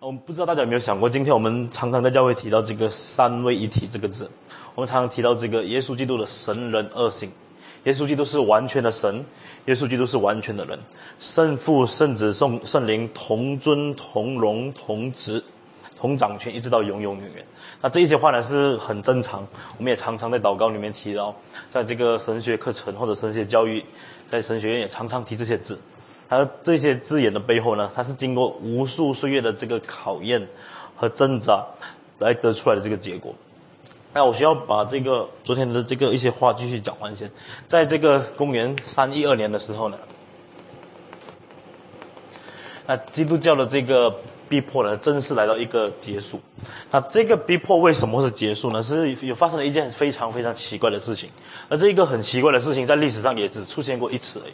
我们不知道大家有没有想过，今天我们常常在教会提到这个三位一体这个字，我们常常提到这个耶稣基督的神人二性。耶稣基督是完全的神，耶稣基督是完全的人，圣父、圣子、圣圣灵同尊、同荣、同职、同掌权，一直到永永远远。那这一些话呢是很正常，我们也常常在祷告里面提到，在这个神学课程或者神学教育，在神学院也常常提这些字。它这些字眼的背后呢，它是经过无数岁月的这个考验和挣扎来得出来的这个结果。那我需要把这个昨天的这个一些话继续讲完先。在这个公元三一二年的时候呢，那基督教的这个逼迫呢，正式来到一个结束。那这个逼迫为什么是结束呢？是有发生了一件非常非常奇怪的事情，而这一个很奇怪的事情，在历史上也只出现过一次而已。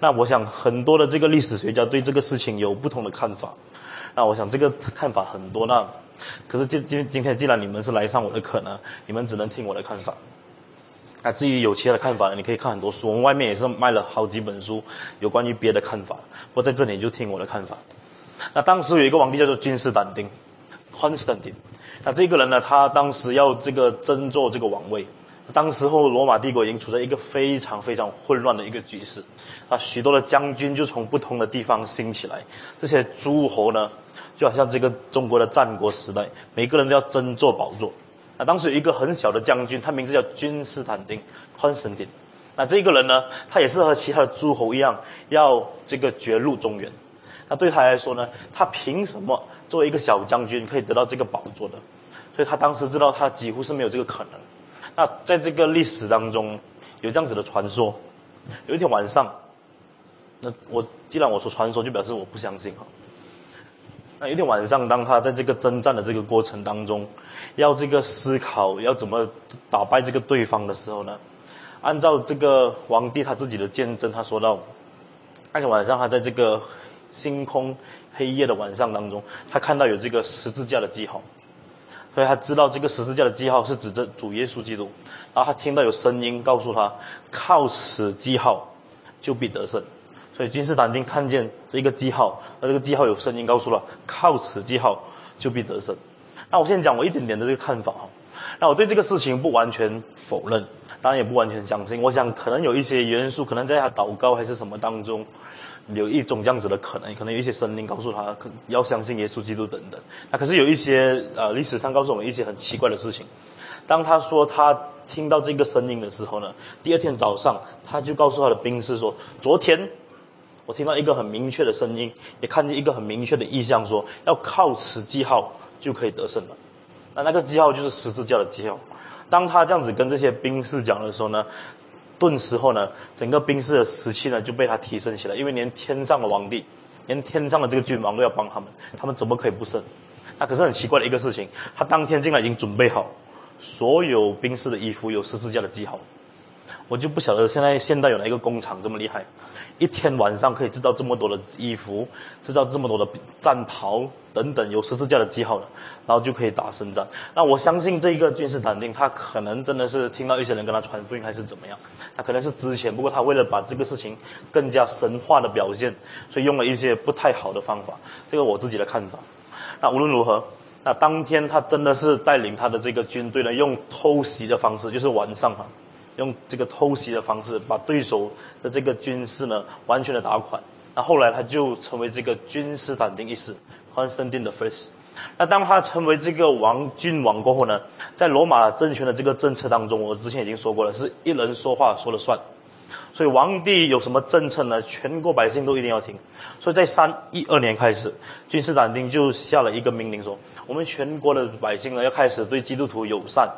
那我想很多的这个历史学家对这个事情有不同的看法。那我想这个看法很多。那可是今今今天既然你们是来上我的课呢，你们只能听我的看法。那至于有其他的看法呢，你可以看很多书，我们外面也是卖了好几本书有关于别的看法。我在这里就听我的看法。那当时有一个皇帝叫做君士坦丁 （Constantine）。那这个人呢，他当时要这个争做这个王位。当时候罗马帝国已经处在一个非常非常混乱的一个局势，啊，许多的将军就从不同的地方兴起来，这些诸侯呢，就好像这个中国的战国时代，每个人都要争做宝座。那当时有一个很小的将军，他名字叫君士坦丁 （Constantine）。那这个人呢，他也是和其他的诸侯一样，要这个绝路中原。那对他来说呢，他凭什么作为一个小将军可以得到这个宝座的？所以他当时知道他几乎是没有这个可能。那在这个历史当中，有这样子的传说。有一天晚上，那我既然我说传说，就表示我不相信哈。那有一天晚上，当他在这个征战的这个过程当中，要这个思考要怎么打败这个对方的时候呢，按照这个皇帝他自己的见证，他说到，那天晚上他在这个星空黑夜的晚上当中，他看到有这个十字架的记号。所以他知道这个十字架的记号是指着主耶稣基督，然后他听到有声音告诉他，靠此记号就必得胜。所以君士坦丁看见这个记号，那这个记号有声音告诉了，靠此记号就必得胜。那我现在讲我一点点的这个看法哈，那我对这个事情不完全否认，当然也不完全相信。我想可能有一些元素，可能在他祷告还是什么当中。有一种这样子的可能，可能有一些声音告诉他，可要相信耶稣基督等等。那可是有一些呃历史上告诉我们一些很奇怪的事情。当他说他听到这个声音的时候呢，第二天早上他就告诉他的兵士说：“昨天我听到一个很明确的声音，也看见一个很明确的意象，说要靠此记号就可以得胜了。那那个记号就是十字架的记号。当他这样子跟这些兵士讲的时候呢？”顿时候呢，整个兵士的士气呢就被他提升起来，因为连天上的皇帝，连天上的这个君王都要帮他们，他们怎么可以不胜？那可是很奇怪的一个事情，他当天竟然已经准备好所有兵士的衣服有十字架的记号。我就不晓得现在现代有哪一个工厂这么厉害，一天晚上可以制造这么多的衣服，制造这么多的战袍等等有十字架的记号的，然后就可以打胜仗。那我相信这一个君士坦丁，他可能真的是听到一些人跟他传福音还是怎么样，他可能是之前，不过他为了把这个事情更加神话的表现，所以用了一些不太好的方法。这个我自己的看法。那无论如何，那当天他真的是带领他的这个军队呢，用偷袭的方式，就是晚上哈。用这个偷袭的方式，把对手的这个军事呢完全的打垮。那后来他就成为这个君士坦丁一世 （Constantine the First）。那当他成为这个王君王过后呢，在罗马政权的这个政策当中，我之前已经说过了，是一人说话说了算。所以皇帝有什么政策呢？全国百姓都一定要听。所以在三一二年开始，君士坦丁就下了一个命令说：我们全国的百姓呢要开始对基督徒友善。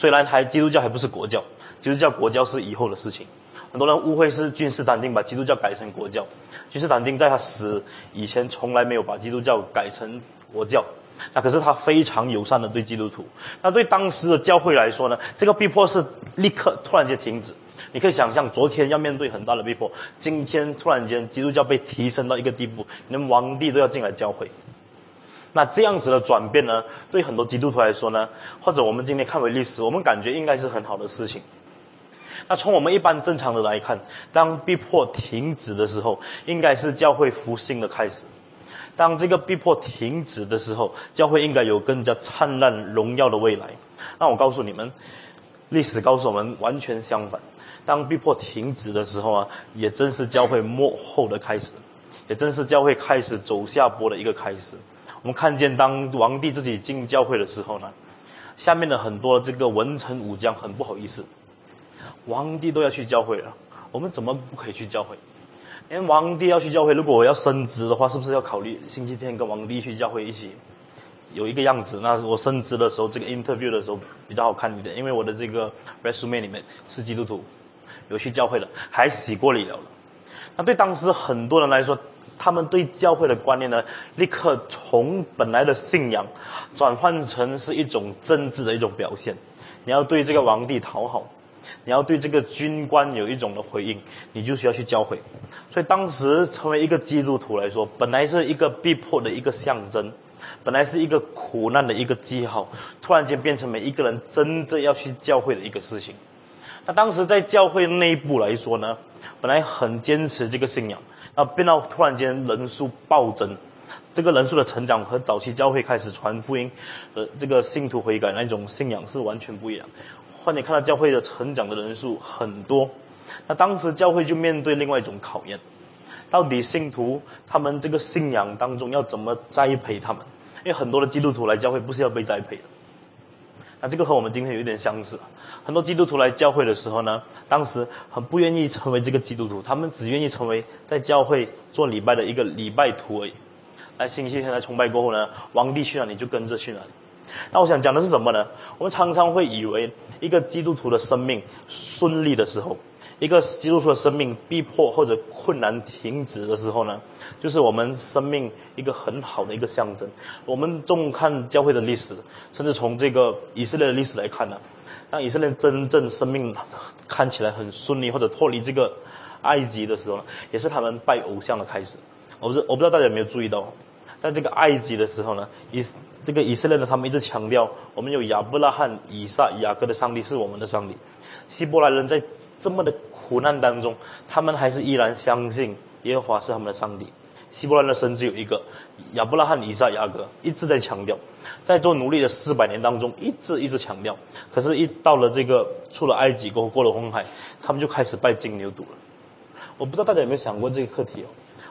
虽然还基督教还不是国教，基督教国教是以后的事情。很多人误会是君士坦丁把基督教改成国教，君士坦丁在他死以前从来没有把基督教改成国教。那可是他非常友善的对基督徒。那对当时的教会来说呢，这个逼迫是立刻突然间停止。你可以想象，昨天要面对很大的逼迫，今天突然间基督教被提升到一个地步，连皇帝都要进来教会。那这样子的转变呢，对很多基督徒来说呢，或者我们今天看为历史，我们感觉应该是很好的事情。那从我们一般正常的来看，当逼迫停止的时候，应该是教会复兴的开始。当这个逼迫停止的时候，教会应该有更加灿烂荣耀的未来。那我告诉你们，历史告诉我们完全相反。当逼迫停止的时候啊，也正是教会幕后的开始，也正是教会开始走下坡的一个开始。我们看见，当王帝自己进教会的时候呢，下面的很多这个文臣武将很不好意思，王帝都要去教会了，我们怎么不可以去教会？因为王帝要去教会，如果我要升职的话，是不是要考虑星期天跟王帝去教会一起有一个样子？那我升职的时候，这个 interview 的时候比较好看一点，因为我的这个 resume 里面是基督徒，有去教会的，还洗过礼了。那对当时很多人来说，他们对教会的观念呢，立刻从本来的信仰转换成是一种政治的一种表现。你要对这个皇帝讨好，你要对这个军官有一种的回应，你就需要去教会。所以当时成为一个基督徒来说，本来是一个逼迫的一个象征，本来是一个苦难的一个记号，突然间变成每一个人真正要去教会的一个事情。那当时在教会内部来说呢，本来很坚持这个信仰。那，变到突然间人数暴增，这个人数的成长和早期教会开始传福音，呃，这个信徒悔改那种信仰是完全不一样。换你看到教会的成长的人数很多，那当时教会就面对另外一种考验，到底信徒他们这个信仰当中要怎么栽培他们？因为很多的基督徒来教会不是要被栽培的。那这个和我们今天有一点相似，很多基督徒来教会的时候呢，当时很不愿意成为这个基督徒，他们只愿意成为在教会做礼拜的一个礼拜徒而已。来星期天来崇拜过后呢，王帝去哪里就跟着去哪里。那我想讲的是什么呢？我们常常会以为一个基督徒的生命顺利的时候。一个基督徒的生命逼迫或者困难停止的时候呢，就是我们生命一个很好的一个象征。我们重看教会的历史，甚至从这个以色列的历史来看呢，当以色列真正生命看起来很顺利或者脱离这个埃及的时候呢，也是他们拜偶像的开始。我不是我不知道大家有没有注意到，在这个埃及的时候呢，以这个以色列呢，他们一直强调我们有亚伯拉罕、以撒、雅各的上帝是我们的上帝。希伯来人在这么的苦难当中，他们还是依然相信耶和华是他们的上帝。希伯来人的神只有一个，亚伯拉罕、以撒、雅各一直在强调，在做奴隶的四百年当中，一直一直强调。可是，一到了这个出了埃及过后，过了红海，他们就开始拜金牛犊了。我不知道大家有没有想过这个课题哦？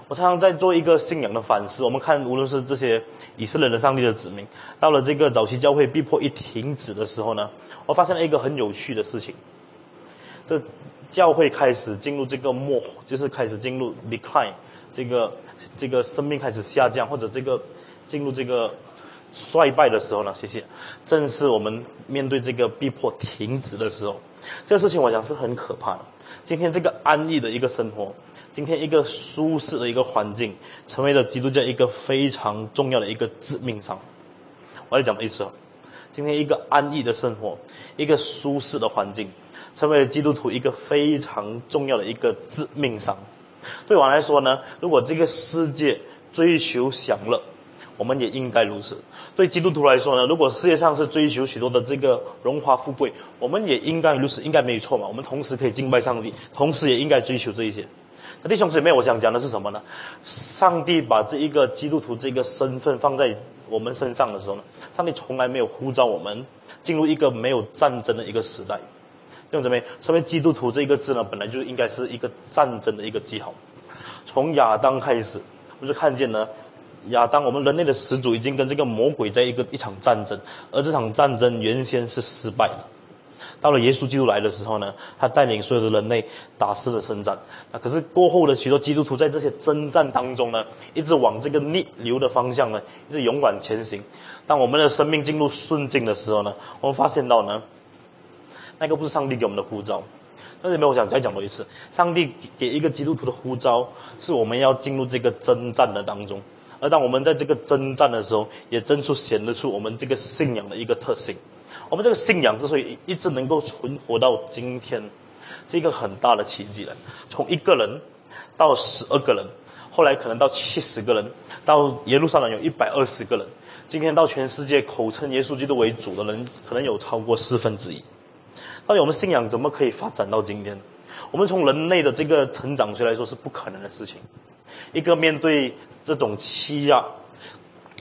我常常在做一个信仰的反思。我们看，无论是这些以色列的上帝的子民，到了这个早期教会逼迫一停止的时候呢，我发现了一个很有趣的事情。这教会开始进入这个末，就是开始进入 decline，这个这个生命开始下降，或者这个进入这个衰败的时候呢？谢谢。正是我们面对这个逼迫停止的时候，这个事情我想是很可怕的。今天这个安逸的一个生活，今天一个舒适的一个环境，成为了基督教一个非常重要的一个致命伤。我要讲的意思，今天一个安逸的生活，一个舒适的环境。成为了基督徒一个非常重要的一个致命伤。对我来说呢，如果这个世界追求享乐，我们也应该如此。对基督徒来说呢，如果世界上是追求许多的这个荣华富贵，我们也应该如此，应该没有错嘛。我们同时可以敬拜上帝，同时也应该追求这一些。那弟兄姊妹，我想讲的是什么呢？上帝把这一个基督徒这个身份放在我们身上的时候呢，上帝从来没有呼召我们进入一个没有战争的一个时代。用什么？身为基督徒这一个字呢，本来就应该是一个战争的一个记号。从亚当开始，我们就看见呢，亚当我们人类的始祖已经跟这个魔鬼在一个一场战争，而这场战争原先是失败的。到了耶稣基督来的时候呢，他带领所有的人类打死了征战。那可是过后的许多基督徒在这些征战当中呢，一直往这个逆流的方向呢，一直勇敢前行。当我们的生命进入顺境的时候呢，我们发现到呢。那个不是上帝给我们的呼召，那里面我想再讲多一次，上帝给一个基督徒的呼召，是我们要进入这个征战的当中，而当我们在这个征战的时候，也真出显得出我们这个信仰的一个特性。我们这个信仰之所以一直能够存活到今天，是一个很大的奇迹了。从一个人到十二个人，后来可能到七十个人，到耶路撒冷有一百二十个人，今天到全世界口称耶稣基督为主的人，可能有超过四分之一。到底我们信仰怎么可以发展到今天？我们从人类的这个成长学来说是不可能的事情。一个面对这种欺压、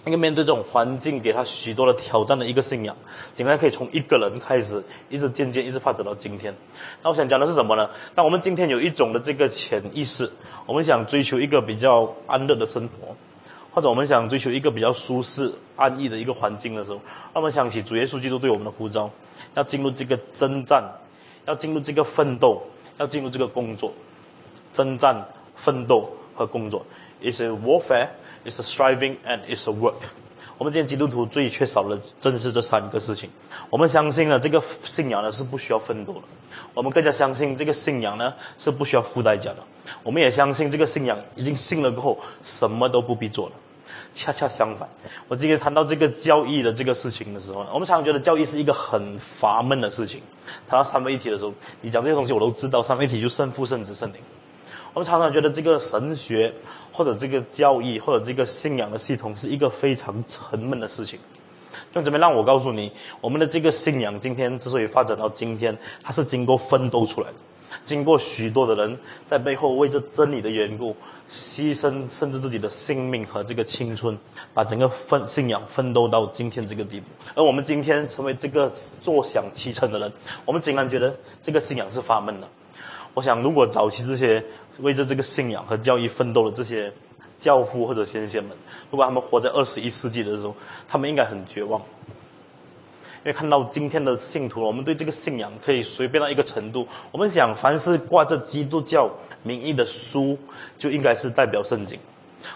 一个面对这种环境给他许多的挑战的一个信仰，竟然可以从一个人开始，一直渐渐一直发展到今天。那我想讲的是什么呢？当我们今天有一种的这个潜意识，我们想追求一个比较安乐的生活，或者我们想追求一个比较舒适安逸的一个环境的时候，那么想起主耶稣基督对我们的呼召，要进入这个征战，要进入这个奋斗，要进入这个工作，征战、奋斗和工作。It's a warfare, it's a striving, and it's a work. 我们今天基督徒最缺少的正是这三个事情。我们相信呢，这个信仰呢是不需要奋斗的。我们更加相信这个信仰呢是不需要付代价的。我们也相信这个信仰已经信了过后，什么都不必做了。恰恰相反，我今天谈到这个教义的这个事情的时候，我们常常觉得教义是一个很乏闷的事情。谈到三位一体的时候，你讲这些东西我都知道，三位一体就圣父、圣子、圣灵。我们常常觉得这个神学，或者这个教义，或者这个信仰的系统，是一个非常沉闷的事情。用这边让我告诉你，我们的这个信仰今天之所以发展到今天，它是经过奋斗出来的，经过许多的人在背后为这真理的缘故牺牲，甚至自己的性命和这个青春，把整个奋信仰奋斗到今天这个地步。而我们今天成为这个坐享其成的人，我们竟然觉得这个信仰是发闷的。我想，如果早期这些为着这个信仰和教义奋斗的这些教父或者先贤们，如果他们活在二十一世纪的时候，他们应该很绝望，因为看到今天的信徒，我们对这个信仰可以随便到一个程度。我们想，凡是挂着基督教名义的书，就应该是代表圣经；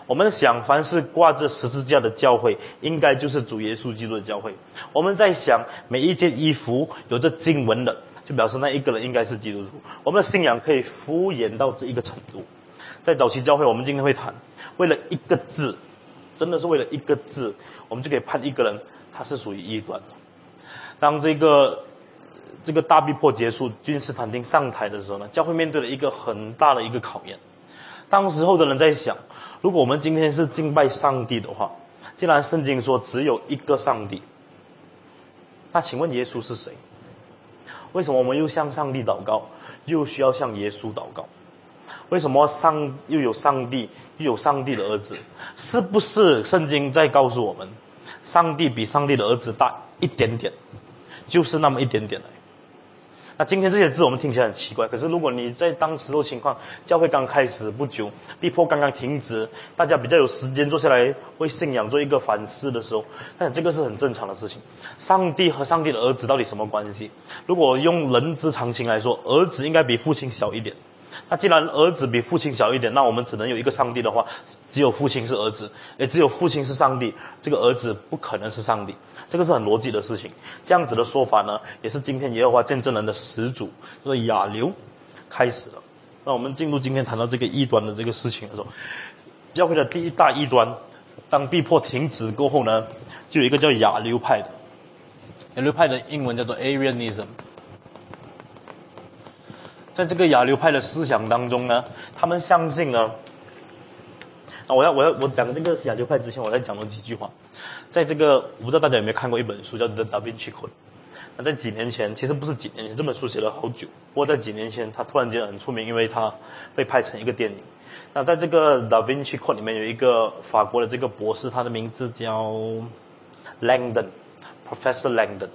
我们想，凡是挂着十字架的教会，应该就是主耶稣基督的教会。我们在想，每一件衣服有着经文的。就表示那一个人应该是基督徒。我们的信仰可以敷衍到这一个程度。在早期教会，我们今天会谈，为了一个字，真的是为了一个字，我们就可以判一个人他是属于异端的。当这个这个大逼迫结束，君士坦丁上台的时候呢，教会面对了一个很大的一个考验。当时候的人在想，如果我们今天是敬拜上帝的话，既然圣经说只有一个上帝，那请问耶稣是谁？为什么我们又向上帝祷告，又需要向耶稣祷告？为什么上又有上帝，又有上帝的儿子？是不是圣经在告诉我们，上帝比上帝的儿子大一点点，就是那么一点点已。那今天这些字我们听起来很奇怪，可是如果你在当时的情况，教会刚开始不久，逼迫刚刚停止，大家比较有时间坐下来为信仰做一个反思的时候，那这个是很正常的事情。上帝和上帝的儿子到底什么关系？如果用人之常情来说，儿子应该比父亲小一点。那既然儿子比父亲小一点，那我们只能有一个上帝的话，只有父亲是儿子，也只有父亲是上帝，这个儿子不可能是上帝，这个是很逻辑的事情。这样子的说法呢，也是今天耶和华见证人的始祖，就是亚流开始了。那我们进入今天谈到这个异端的这个事情的时候，教会的第一大异端，当逼迫停止过后呢，就有一个叫亚流派的，亚流派的英文叫做 Arianism。在这个亚流派的思想当中呢，他们相信呢，那我要我要我讲这个亚流派之前，我再讲了几句话。在这个我不知道大家有没有看过一本书叫《The Da Vinci Code》。那在几年前，其实不是几年前，这本书写了好久。不过在几年前，它突然间很出名，因为它被拍成一个电影。那在这个《Da Vinci Code》里面有一个法国的这个博士，他的名字叫 Langdon，Professor Langdon。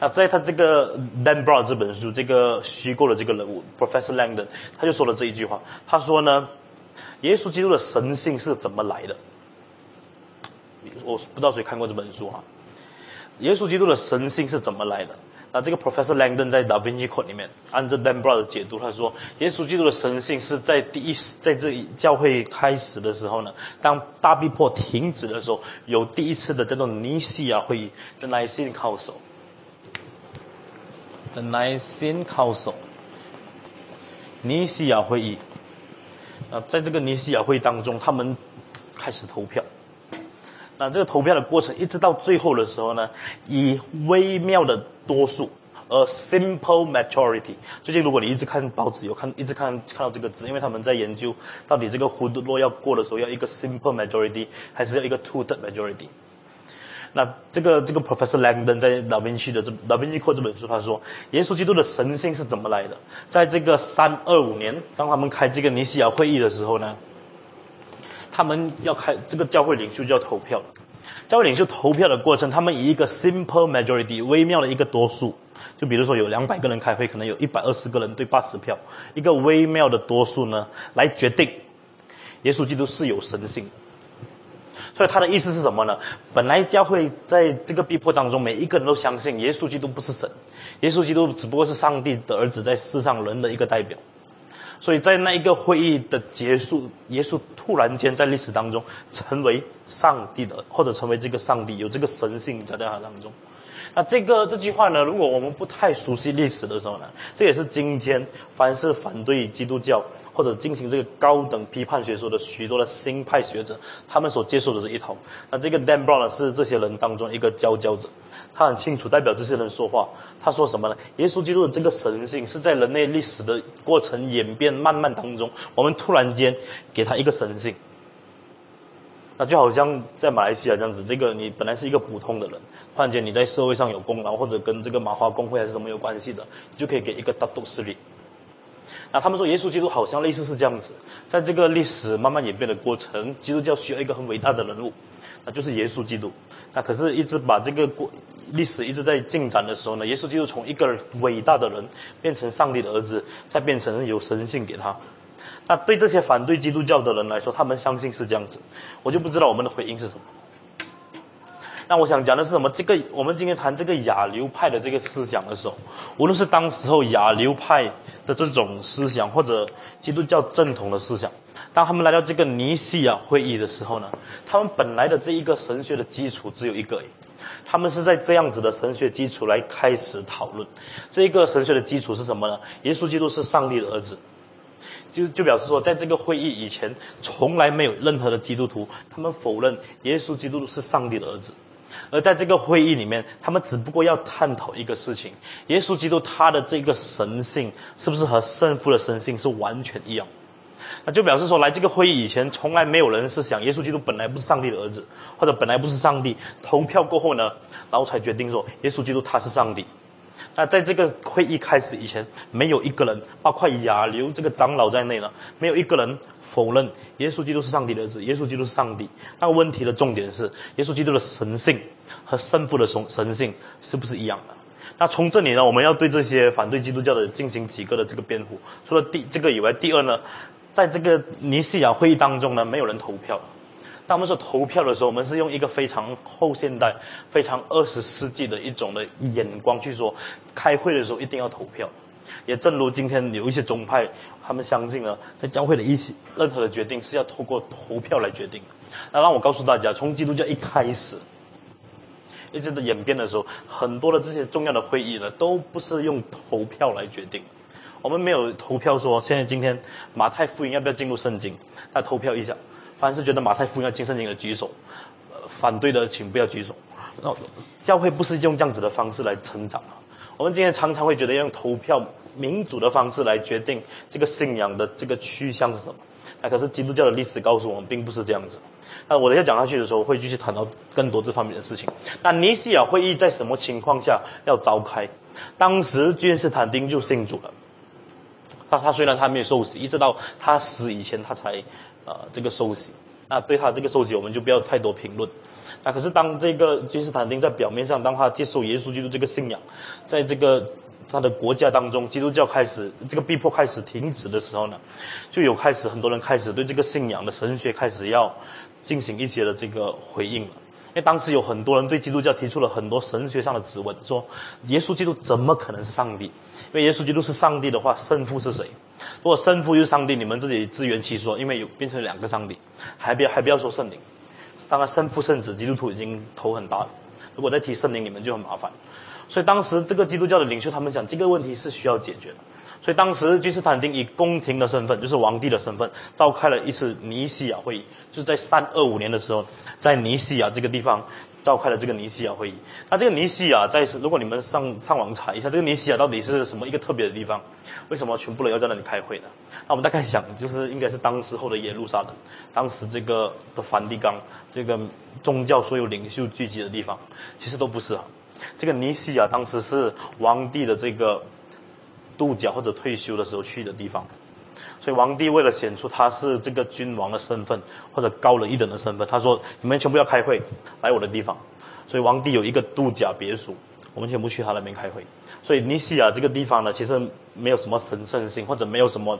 那在他这个 Dan Brown 这本书，这个虚构的这个人物 Professor Langdon，他就说了这一句话。他说呢，耶稣基督的神性是怎么来的？我不知道谁看过这本书哈。耶稣基督的神性是怎么来的？那这个 Professor Langdon 在 Da Vinci Code 里面，按照 Dan Brown 的解读，他说，耶稣基督的神性是在第一在这教会开始的时候呢，当大逼迫停止的时候，有第一次的这种尼西亚会议的 Nicene Council。Nicene Council，尼西亚会议。啊，在这个尼西亚会议当中，他们开始投票。那这个投票的过程，一直到最后的时候呢，以微妙的多数，a simple majority。最近如果你一直看报纸，有看一直看看到这个字，因为他们在研究到底这个胡德洛要过的时候，要一个 simple majority，还是要一个 two-third majority。那这个这个 Professor Langdon 在《达芬奇的这《达芬奇课》这本书，他说，耶稣基督的神性是怎么来的？在这个三二五年，当他们开这个尼西亚会议的时候呢，他们要开这个教会领袖就要投票了。教会领袖投票的过程，他们以一个 simple majority 微妙的一个多数，就比如说有两百个人开会，可能有一百二十个人对八十票，一个微妙的多数呢，来决定耶稣基督是有神性。所以他的意思是什么呢？本来教会在这个逼迫当中，每一个人都相信耶稣基督不是神，耶稣基督只不过是上帝的儿子，在世上人的一个代表。所以在那一个会议的结束，耶稣突然间在历史当中成为上帝的，或者成为这个上帝，有这个神性在他当中。那这个这句话呢？如果我们不太熟悉历史的时候呢，这也是今天凡是反对基督教或者进行这个高等批判学说的许多的新派学者，他们所接受的这一套。那这个 Dan Brown，是这些人当中一个佼佼者。他很清楚代表这些人说话。他说什么呢？耶稣基督的这个神性是在人类历史的过程演变慢慢当中，我们突然间给他一个神性。那就好像在马来西亚这样子，这个你本来是一个普通的人，突然间你在社会上有功劳，或者跟这个马华工会还是什么有关系的，你就可以给一个大都势力。那他们说耶稣基督好像类似是这样子，在这个历史慢慢演变的过程，基督教需要一个很伟大的人物，那就是耶稣基督。那可是，一直把这个过历史一直在进展的时候呢，耶稣基督从一个伟大的人变成上帝的儿子，再变成有神性给他。那对这些反对基督教的人来说，他们相信是这样子，我就不知道我们的回应是什么。那我想讲的是什么？这个我们今天谈这个亚流派的这个思想的时候，无论是当时候亚流派的这种思想，或者基督教正统的思想，当他们来到这个尼西亚会议的时候呢，他们本来的这一个神学的基础只有一个，他们是在这样子的神学基础来开始讨论。这一个神学的基础是什么呢？耶稣基督是上帝的儿子。就就表示说，在这个会议以前，从来没有任何的基督徒，他们否认耶稣基督是上帝的儿子。而在这个会议里面，他们只不过要探讨一个事情：耶稣基督他的这个神性是不是和圣父的神性是完全一样？那就表示说，来这个会议以前，从来没有人是想耶稣基督本来不是上帝的儿子，或者本来不是上帝。投票过后呢，然后才决定说耶稣基督他是上帝。那在这个会议开始以前，没有一个人，包括亚流这个长老在内呢，没有一个人否认耶稣基督是上帝的儿子，耶稣基督是上帝。那问题的重点是，耶稣基督的神性和圣父的神神性是不是一样的？那从这里呢，我们要对这些反对基督教的进行几个的这个辩护。除了第这个以外，第二呢，在这个尼西亚会议当中呢，没有人投票。当我们说投票的时候，我们是用一个非常后现代、非常二十世纪的一种的眼光去说，开会的时候一定要投票。也正如今天有一些宗派，他们相信呢，在教会的一些任何的决定是要透过投票来决定。那让我告诉大家，从基督教一开始，一直的演变的时候，很多的这些重要的会议呢，都不是用投票来决定。我们没有投票说，现在今天马太福音要不要进入圣经，那投票一下。凡是觉得马太福音要进圣经的举手，反对的请不要举手。那教会不是用这样子的方式来成长的。我们今天常常会觉得用投票民主的方式来决定这个信仰的这个趋向是什么。那可是基督教的历史告诉我们，并不是这样子。那我等下讲下去的时候，会继续谈到更多这方面的事情。那尼西亚会议在什么情况下要召开？当时君士坦丁就信主了。他他虽然他没有受洗，一直到他死以前，他才。呃，这个受洗，那对他这个受洗，我们就不要太多评论。那可是当这个君士坦丁在表面上，当他接受耶稣基督这个信仰，在这个他的国家当中，基督教开始这个逼迫开始停止的时候呢，就有开始很多人开始对这个信仰的神学开始要进行一些的这个回应了。因为当时有很多人对基督教提出了很多神学上的质问，说耶稣基督怎么可能是上帝？因为耶稣基督是上帝的话，圣父是谁？如果圣父又是上帝，你们自己自圆其说，因为有变成两个上帝，还不要还不要说圣灵。当然，圣父圣子，基督徒已经头很大了。如果再提圣灵，你们就很麻烦。所以当时这个基督教的领袖他们讲，这个问题是需要解决的。所以当时君士坦丁以宫廷的身份，就是皇帝的身份，召开了一次尼西亚会议，就是在三二五年的时候，在尼西亚这个地方。召开了这个尼西亚会议。那这个尼西亚在如果你们上上网查一下，这个尼西亚到底是什么一个特别的地方？为什么全部人要在那里开会呢？那我们大概想，就是应该是当时候的耶路撒冷，当时这个的梵蒂冈，这个宗教所有领袖聚集的地方，其实都不是啊。这个尼西亚当时是皇帝的这个度假或者退休的时候去的地方。所以王帝为了显出他是这个君王的身份或者高人一等的身份，他说：“你们全部要开会，来我的地方。”所以王帝有一个度假别墅，我们全部去他那边开会。所以尼西亚这个地方呢，其实没有什么神圣性，或者没有什么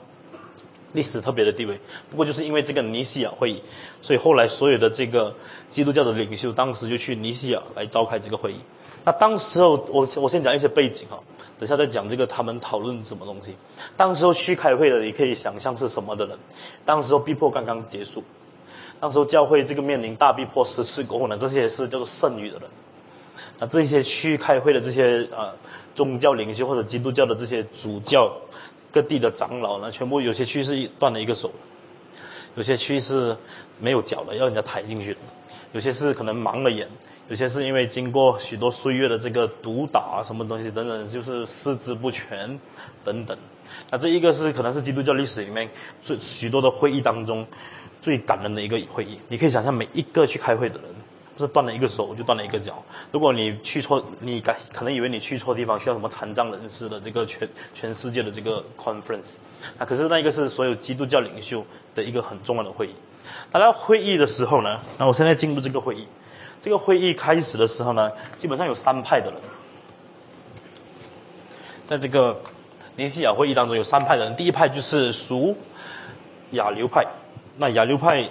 历史特别的地位。不过就是因为这个尼西亚会议，所以后来所有的这个基督教的领袖，当时就去尼西亚来召开这个会议。那当时候，我我先讲一些背景哈，等下再讲这个他们讨论什么东西。当时候去开会的，你可以想象是什么的人。当时候逼迫刚刚结束，当时候教会这个面临大逼迫十次过后呢，这些是叫做剩余的人。那这些去开会的这些呃宗教领袖或者基督教的这些主教，各地的长老呢，全部有些区是断了一个手，有些区是没有脚的，要人家抬进去，有些是可能盲了眼。有些是因为经过许多岁月的这个毒打啊，什么东西等等，就是四肢不全等等。那这一个是可能是基督教历史里面最许多的会议当中最感人的一个会议。你可以想象，每一个去开会的人，不是断了一个手就断了一个脚。如果你去错，你可可能以为你去错地方，需要什么残障人士的这个全全世界的这个 conference。那可是那一个是所有基督教领袖的一个很重要的会议。大家会议的时候呢，那我现在进入这个会议。这个会议开始的时候呢，基本上有三派的人，在这个尼西亚会议当中有三派的人。第一派就是属亚流派，那亚流派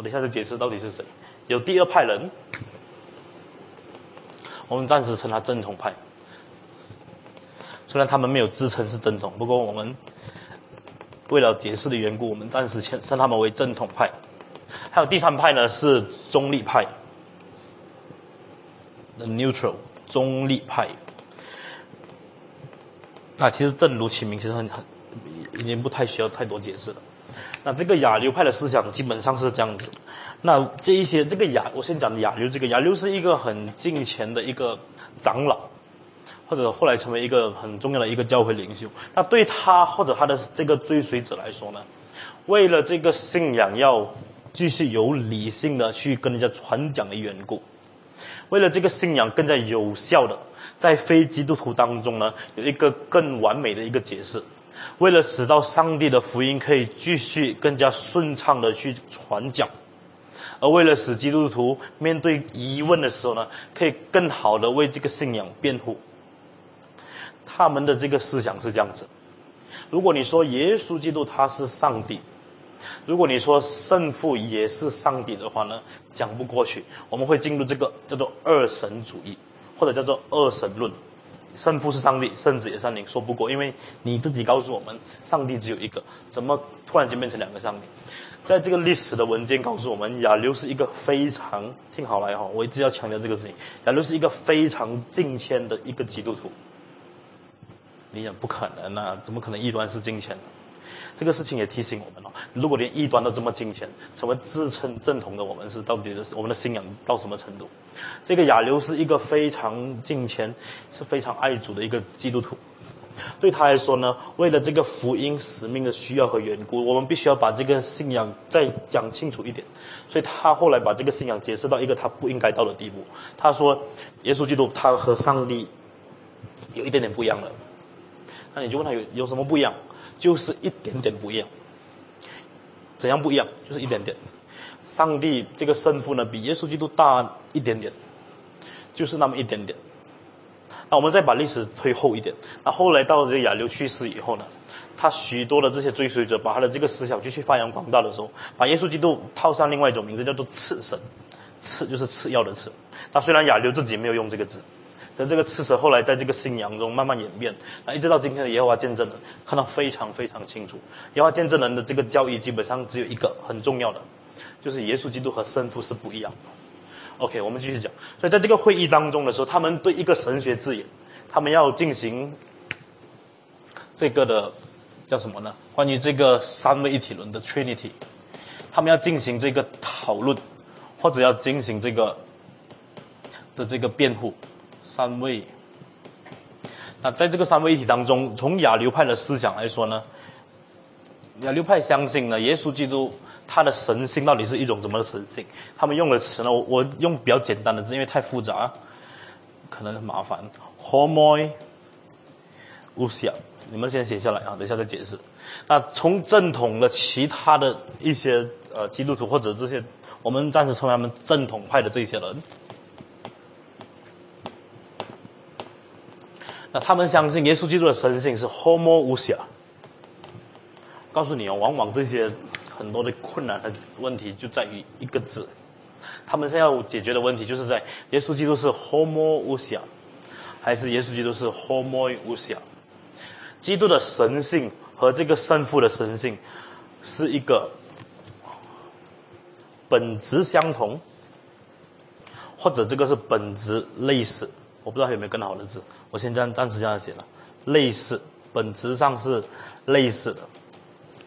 我等一下再解释到底是谁。有第二派人，我们暂时称他正统派，虽然他们没有自称是正统，不过我们为了解释的缘故，我们暂时称称他们为正统派。还有第三派呢，是中立派，the。neutral 中立派，那其实正如其名，其实很很已经不太需要太多解释了。那这个亚流派的思想基本上是这样子。那这一些这个亚，我先讲亚流，这个亚流是一个很近前的一个长老，或者后来成为一个很重要的一个教会领袖。那对他或者他的这个追随者来说呢，为了这个信仰要继续有理性的去跟人家传讲的缘故。为了这个信仰更加有效的，在非基督徒当中呢，有一个更完美的一个解释。为了使到上帝的福音可以继续更加顺畅的去传讲，而为了使基督徒面对疑问的时候呢，可以更好的为这个信仰辩护。他们的这个思想是这样子：如果你说耶稣基督他是上帝。如果你说圣父也是上帝的话呢，讲不过去。我们会进入这个叫做二神主义，或者叫做二神论。圣父是上帝，圣子也是上帝，说不过，因为你自己告诉我们，上帝只有一个，怎么突然间变成两个上帝？在这个历史的文件告诉我们，亚流是一个非常听好来哈，我一直要强调这个事情，亚流是一个非常敬虔的一个基督徒。你想不可能啊，怎么可能异端是敬虔呢？这个事情也提醒我们哦，如果连异端都这么金钱，成为自称正统的我们是到底的是我们的信仰到什么程度？这个亚流是一个非常敬虔、是非常爱主的一个基督徒。对他来说呢，为了这个福音使命的需要和缘故，我们必须要把这个信仰再讲清楚一点。所以他后来把这个信仰解释到一个他不应该到的地步。他说，耶稣基督他和上帝有一点点不一样了。那你就问他有有什么不一样？就是一点点不一样，怎样不一样？就是一点点。上帝这个圣父呢，比耶稣基督大一点点，就是那么一点点。那我们再把历史推后一点，那后来到了这个亚流去世以后呢，他许多的这些追随者把他的这个思想继续发扬光大的时候，把耶稣基督套上另外一种名字，叫做次神。次就是次要的次。那虽然亚流自己没有用这个字。那这个赤蛇后来在这个信仰中慢慢演变，那一直到今天的耶和华见证人，看到非常非常清楚。耶和华见证人的这个教义基本上只有一个很重要的，就是耶稣基督和圣父是不一样的。OK，我们继续讲。所以在这个会议当中的时候，他们对一个神学字眼，他们要进行这个的叫什么呢？关于这个三位一体论的 Trinity，他们要进行这个讨论，或者要进行这个的这个辩护。三位，那在这个三位一体当中，从亚流派的思想来说呢，亚流派相信呢，耶稣基督他的神性到底是一种怎么的神性？他们用的词呢，我我用比较简单的字，因为太复杂，可能很麻烦。Homoi usia，你们先写下来啊，等一下再解释。那从正统的其他的一些呃基督徒或者这些，我们暂时称为他们正统派的这些人，那他们相信耶稣基督的神性是 homo 告诉你哦，往往这些很多的困难和问题就在于一个字，他们现在要解决的问题就是在耶稣基督是 homo 还是耶稣基督是 homo 基督的神性和这个圣父的神性是一个本质相同，或者这个是本质类似，我不知道有没有更好的字，我先这样暂时这样写了，类似，本质上是类似的。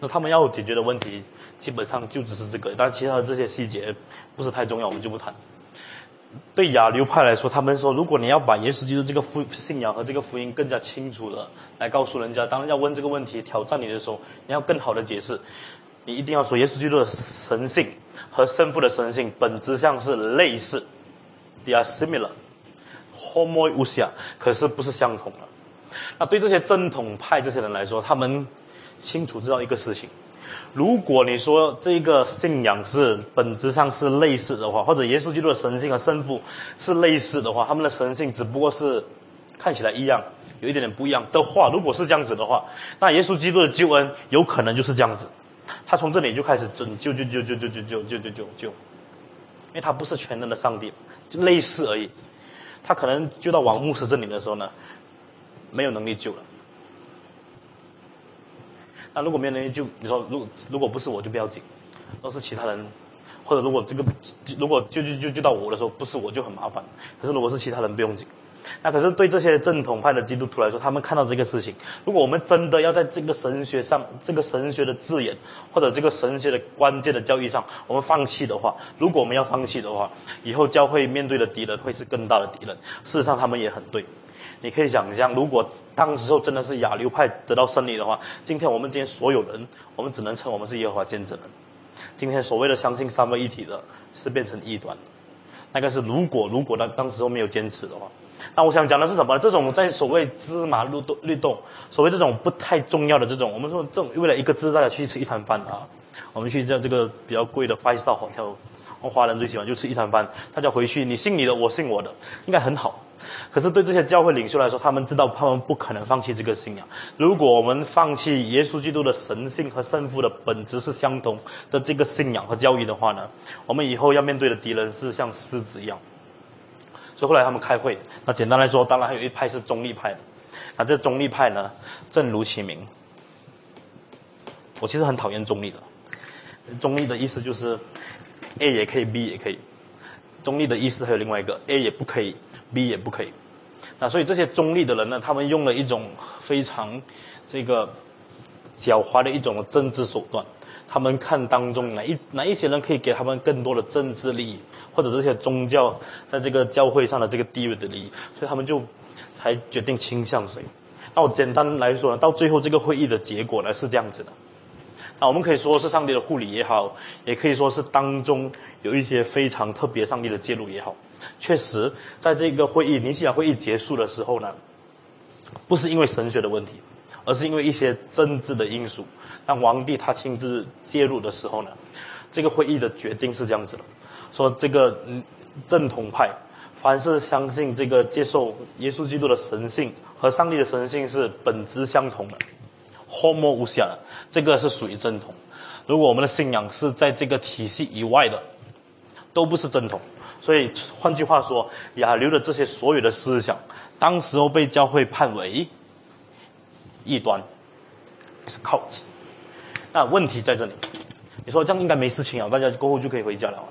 那他们要解决的问题基本上就只是这个，但其他的这些细节不是太重要，我们就不谈。对亚流派来说，他们说，如果你要把耶稣基督这个福信仰和这个福音更加清楚的来告诉人家，当要问这个问题挑战你的时候，你要更好的解释，你一定要说耶稣基督的神性和圣父的神性本质上是类似，they are similar similar，homo 可是不是相同的。那对这些正统派这些人来说，他们清楚知道一个事情。如果你说这个信仰是本质上是类似的话，或者耶稣基督的神性和圣父是类似的话，他们的神性只不过是看起来一样，有一点点不一样的话，如果是这样子的话，那耶稣基督的救恩有可能就是这样子，他从这里就开始拯救，救救救救救救救救救救，因为他不是全能的上帝，就类似而已，他可能就到王牧师这里的时候呢，没有能力救了。那如果没有能力救，你说如如果不是我就不要紧，要是其他人，或者如果这个如果救救救救到我的时候不是我就很麻烦。可是如果是其他人不用紧。那可是对这些正统派的基督徒来说，他们看到这个事情，如果我们真的要在这个神学上、这个神学的字眼或者这个神学的关键的教义上，我们放弃的话，如果我们要放弃的话，以后教会面对的敌人会是更大的敌人。事实上，他们也很对。你可以想象，如果当时候真的是亚流派得到胜利的话，今天我们今天所有人，我们只能称我们是耶和华见证人。今天所谓的相信三位一体的，是变成异端。那个是如果如果当当时候没有坚持的话，那我想讲的是什么？这种在所谓芝麻绿豆绿豆，所谓这种不太重要的这种，我们说这种为了一个字，大家去吃一餐饭啊，我们去在这个比较贵的 five star hotel，我华人最喜欢就吃一餐饭，大家回去你信你的，我信我的，应该很好。可是对这些教会领袖来说，他们知道他们不可能放弃这个信仰。如果我们放弃耶稣基督的神性和圣父的本质是相同的这个信仰和教义的话呢，我们以后要面对的敌人是像狮子一样。所以后来他们开会，那简单来说，当然还有一派是中立派。那这中立派呢，正如其名，我其实很讨厌中立的。中立的意思就是 A 也可以，B 也可以。中立的意思还有另外一个，A 也不可以，B 也不可以。那所以这些中立的人呢，他们用了一种非常这个狡猾的一种政治手段。他们看当中哪一哪一些人可以给他们更多的政治利益，或者这些宗教在这个教会上的这个地位的利益，所以他们就才决定倾向谁。那我简单来说呢，到最后这个会议的结果呢是这样子的。那我们可以说是上帝的护理也好，也可以说是当中有一些非常特别上帝的介入也好。确实，在这个会议尼西亚会议结束的时候呢，不是因为神学的问题，而是因为一些政治的因素。当皇帝他亲自介入的时候呢，这个会议的决定是这样子的：说这个正统派，凡是相信这个接受耶稣基督的神性和上帝的神性是本质相同的。homo 无瑕的，这个是属于正统。如果我们的信仰是在这个体系以外的，都不是正统。所以换句话说，亚流的这些所有的思想，当时候被教会判为异端，是 cult。那问题在这里，你说这样应该没事情啊，大家过后就可以回家了啊。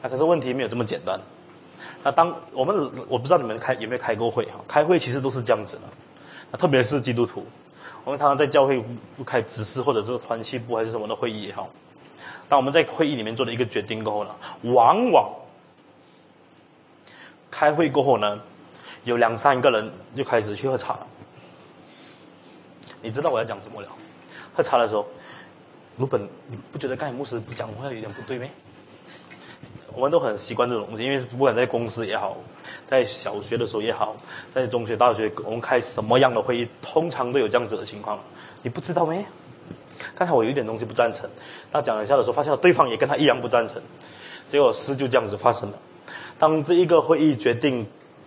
那可是问题没有这么简单。那当我们我不知道你们开有没有开过会哈？开会其实都是这样子的。那特别是基督徒。我们常常在教会开执事或者是团契部还是什么的会议也好，当我们在会议里面做了一个决定过后呢，往往开会过后呢，有两三个人就开始去喝茶了。你知道我要讲什么了？喝茶的时候，鲁本，你不觉得刚才牧师讲话有点不对吗？我们都很习惯这种东西，因为不管在公司也好，在小学的时候也好，在中学、大学，我们开什么样的会议，通常都有这样子的情况。你不知道没？刚才我有一点东西不赞成，他讲一下的时候，发现对方也跟他一样不赞成，结果事就这样子发生了。当这一个会议决定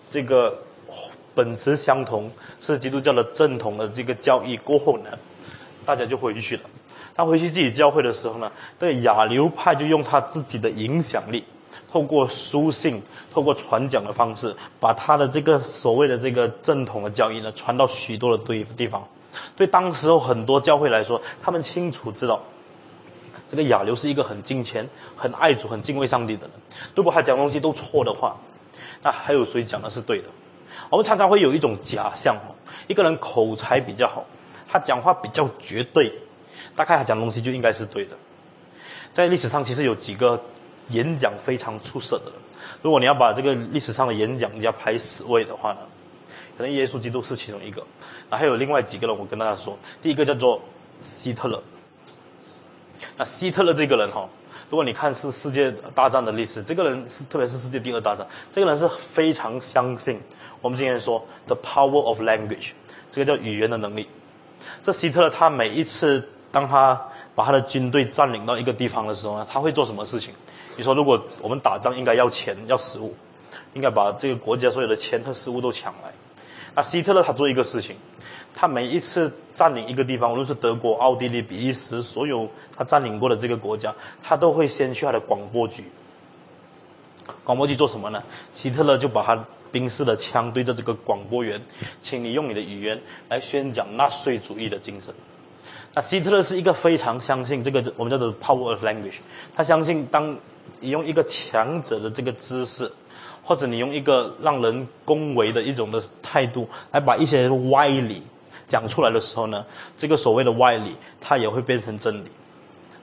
这个本质相同是基督教的正统的这个教义过后呢，大家就回去了。他回去自己教会的时候呢，这个亚流派就用他自己的影响力，透过书信、透过传讲的方式，把他的这个所谓的这个正统的教义呢，传到许多的对地方。对当时候很多教会来说，他们清楚知道，这个亚流是一个很敬虔、很爱主、很敬畏上帝的人。如果他讲东西都错的话，那还有谁讲的是对的？我们常常会有一种假象哦，一个人口才比较好，他讲话比较绝对，大概他讲东西就应该是对的。在历史上，其实有几个演讲非常出色的人。如果你要把这个历史上的演讲家排十位的话呢，可能耶稣基督是其中一个。那还有另外几个人，我跟大家说，第一个叫做希特勒。那希特勒这个人哈，如果你看是世界大战的历史，这个人是特别是世界第二大战，这个人是非常相信我们今天说 the power of language，这个叫语言的能力。这希特勒他每一次当他把他的军队占领到一个地方的时候呢，他会做什么事情？你说如果我们打仗应该要钱要食物，应该把这个国家所有的钱和食物都抢来。那希特勒他做一个事情，他每一次占领一个地方，无论是德国、奥地利、比利时，所有他占领过的这个国家，他都会先去他的广播局。广播局做什么呢？希特勒就把他兵士的枪对着这个广播员，请你用你的语言来宣讲纳粹主义的精神。那希特勒是一个非常相信这个我们叫做 power of language，他相信当你用一个强者的这个姿势。或者你用一个让人恭维的一种的态度来把一些歪理讲出来的时候呢，这个所谓的歪理，它也会变成真理。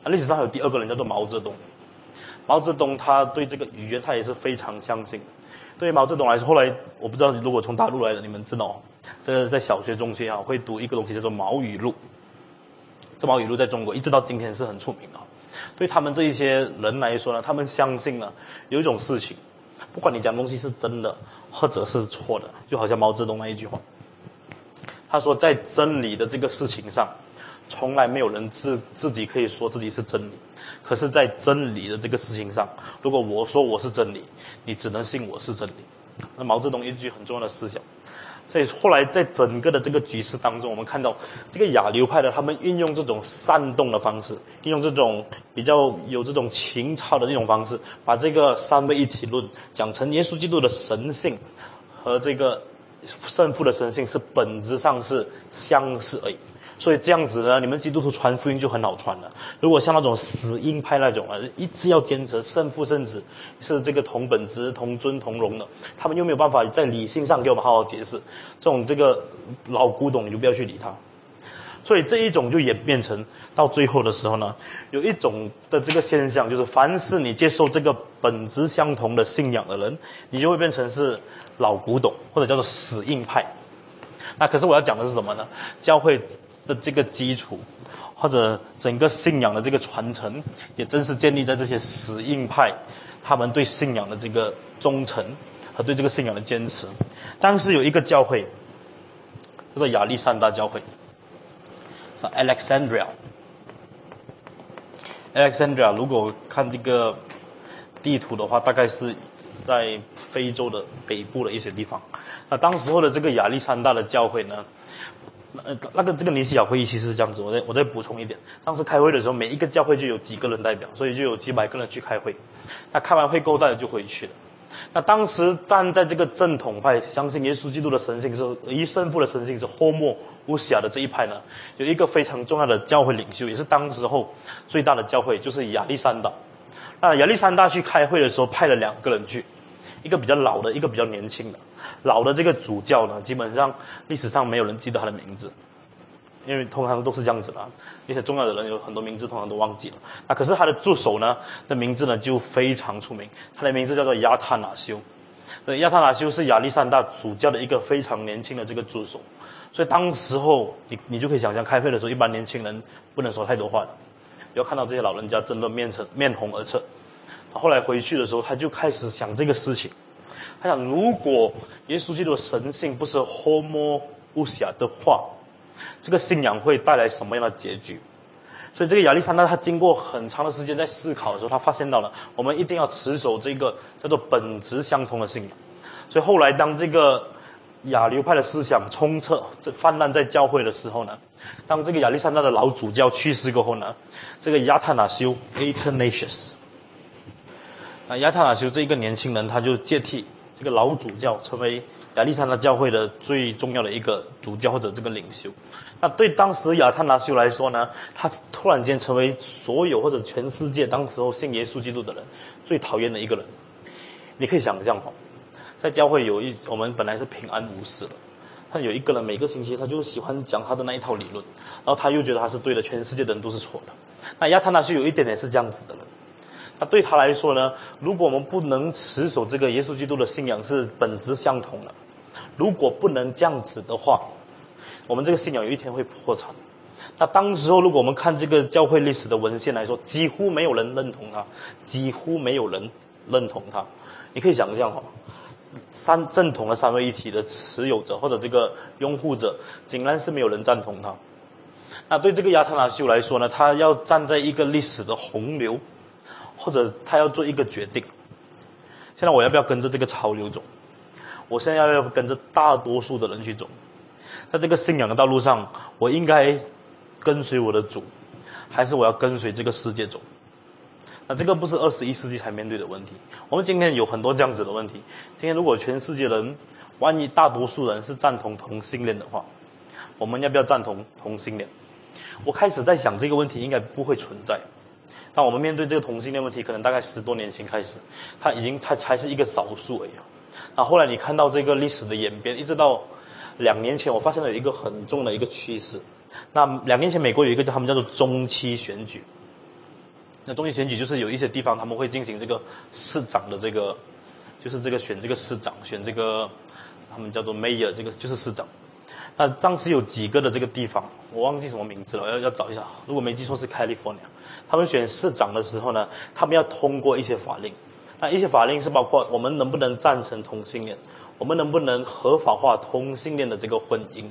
那历史上有第二个人叫做毛泽东，毛泽东他对这个语言他也是非常相信的。对于毛泽东来说，后来我不知道如果从大陆来的你们知道，这个在小学、中学啊会读一个东西叫做毛语录。这毛语录在中国一直到今天是很出名的。对他们这一些人来说呢，他们相信呢有一种事情。不管你讲东西是真的或者是错的，就好像毛泽东那一句话，他说在真理的这个事情上，从来没有人自自己可以说自己是真理，可是，在真理的这个事情上，如果我说我是真理，你只能信我是真理。那毛泽东一句很重要的思想。所以后来在整个的这个局势当中，我们看到这个亚流派的他们运用这种煽动的方式，运用这种比较有这种情操的那种方式，把这个三位一体论讲成耶稣基督的神性和这个圣父的神性是本质上是相似而已。所以这样子呢，你们基督徒传福音就很好传了。如果像那种死硬派那种啊，一直要坚持圣父圣子是这个同本质、同尊同荣的，他们又没有办法在理性上给我们好好解释，这种这个老古董你就不要去理他。所以这一种就演变成到最后的时候呢，有一种的这个现象，就是凡是你接受这个本质相同的信仰的人，你就会变成是老古董或者叫做死硬派。那可是我要讲的是什么呢？教会。的这个基础，或者整个信仰的这个传承，也正是建立在这些死硬派他们对信仰的这个忠诚和对这个信仰的坚持。当时有一个教会，叫做亚历山大教会，是 Alexandria。Alexandria 如果看这个地图的话，大概是在非洲的北部的一些地方。那当时候的这个亚历山大的教会呢？呃，那个这个尼西亚会议其实是这样子，我再我再补充一点。当时开会的时候，每一个教会就有几个人代表，所以就有几百个人去开会。那开完会够大家就回去了。那当时站在这个正统派，相信耶稣基督的神性是一圣父的神性是霍莫乌西亚的这一派呢，有一个非常重要的教会领袖，也是当时候最大的教会，就是亚历山大。那亚历山大去开会的时候，派了两个人去。一个比较老的，一个比较年轻的。老的这个主教呢，基本上历史上没有人记得他的名字，因为通常都是这样子的。一些重要的人有很多名字，通常都忘记了。那可是他的助手呢的名字呢就非常出名，他的名字叫做亚塔纳修。亚塔纳修是亚历山大主教的一个非常年轻的这个助手。所以当时候你你就可以想象，开会的时候一般年轻人不能说太多话的，要看到这些老人家争论面成面红耳赤。后来回去的时候，他就开始想这个事情。他想，如果耶稣基督的神性不是 homoousia 的话，这个信仰会带来什么样的结局？所以，这个亚历山大他经过很长的时间在思考的时候，他发现到了，我们一定要持守这个叫做本质相同的信仰。所以后来，当这个亚流派的思想充斥、这泛滥在教会的时候呢，当这个亚历山大的老主教去世过后呢，这个亚特纳修 （Athanasius） 啊，亚特纳修这一个年轻人，他就接替这个老主教，成为亚历山大教会的最重要的一个主教或者这个领袖。那对当时亚特纳修来说呢，他突然间成为所有或者全世界当时候信耶稣基督的人最讨厌的一个人。你可以想象哦。在教会有一，我们本来是平安无事的，但有一个人每个星期他就喜欢讲他的那一套理论，然后他又觉得他是对的，全世界的人都是错的。那亚特纳就有一点点是这样子的人。那对他来说呢，如果我们不能持守这个耶稣基督的信仰是本质相同的，如果不能这样子的话，我们这个信仰有一天会破产。那当时候如果我们看这个教会历史的文献来说，几乎没有人认同他，几乎没有人认同他。你可以想象哈。三正统的三位一体的持有者或者这个拥护者，竟然是没有人赞同他。那对这个亚特纳修来说呢，他要站在一个历史的洪流，或者他要做一个决定。现在我要不要跟着这个潮流走？我现在要不要跟着大多数的人去走？在这个信仰的道路上，我应该跟随我的主，还是我要跟随这个世界走？那这个不是二十一世纪才面对的问题。我们今天有很多这样子的问题。今天如果全世界人，万一大多数人是赞同同性恋的话，我们要不要赞同同性恋？我开始在想这个问题应该不会存在。当我们面对这个同性恋问题，可能大概十多年前开始，它已经才才是一个少数而已。那后来你看到这个历史的演变，一直到两年前，我发现了一个很重的一个趋势。那两年前美国有一个叫他们叫做中期选举。那中期选举就是有一些地方他们会进行这个市长的这个，就是这个选这个市长，选这个他们叫做 mayor，这个就是市长。那当时有几个的这个地方，我忘记什么名字了，要要找一下。如果没记错是 California。他们选市长的时候呢，他们要通过一些法令。那一些法令是包括我们能不能赞成同性恋，我们能不能合法化同性恋的这个婚姻。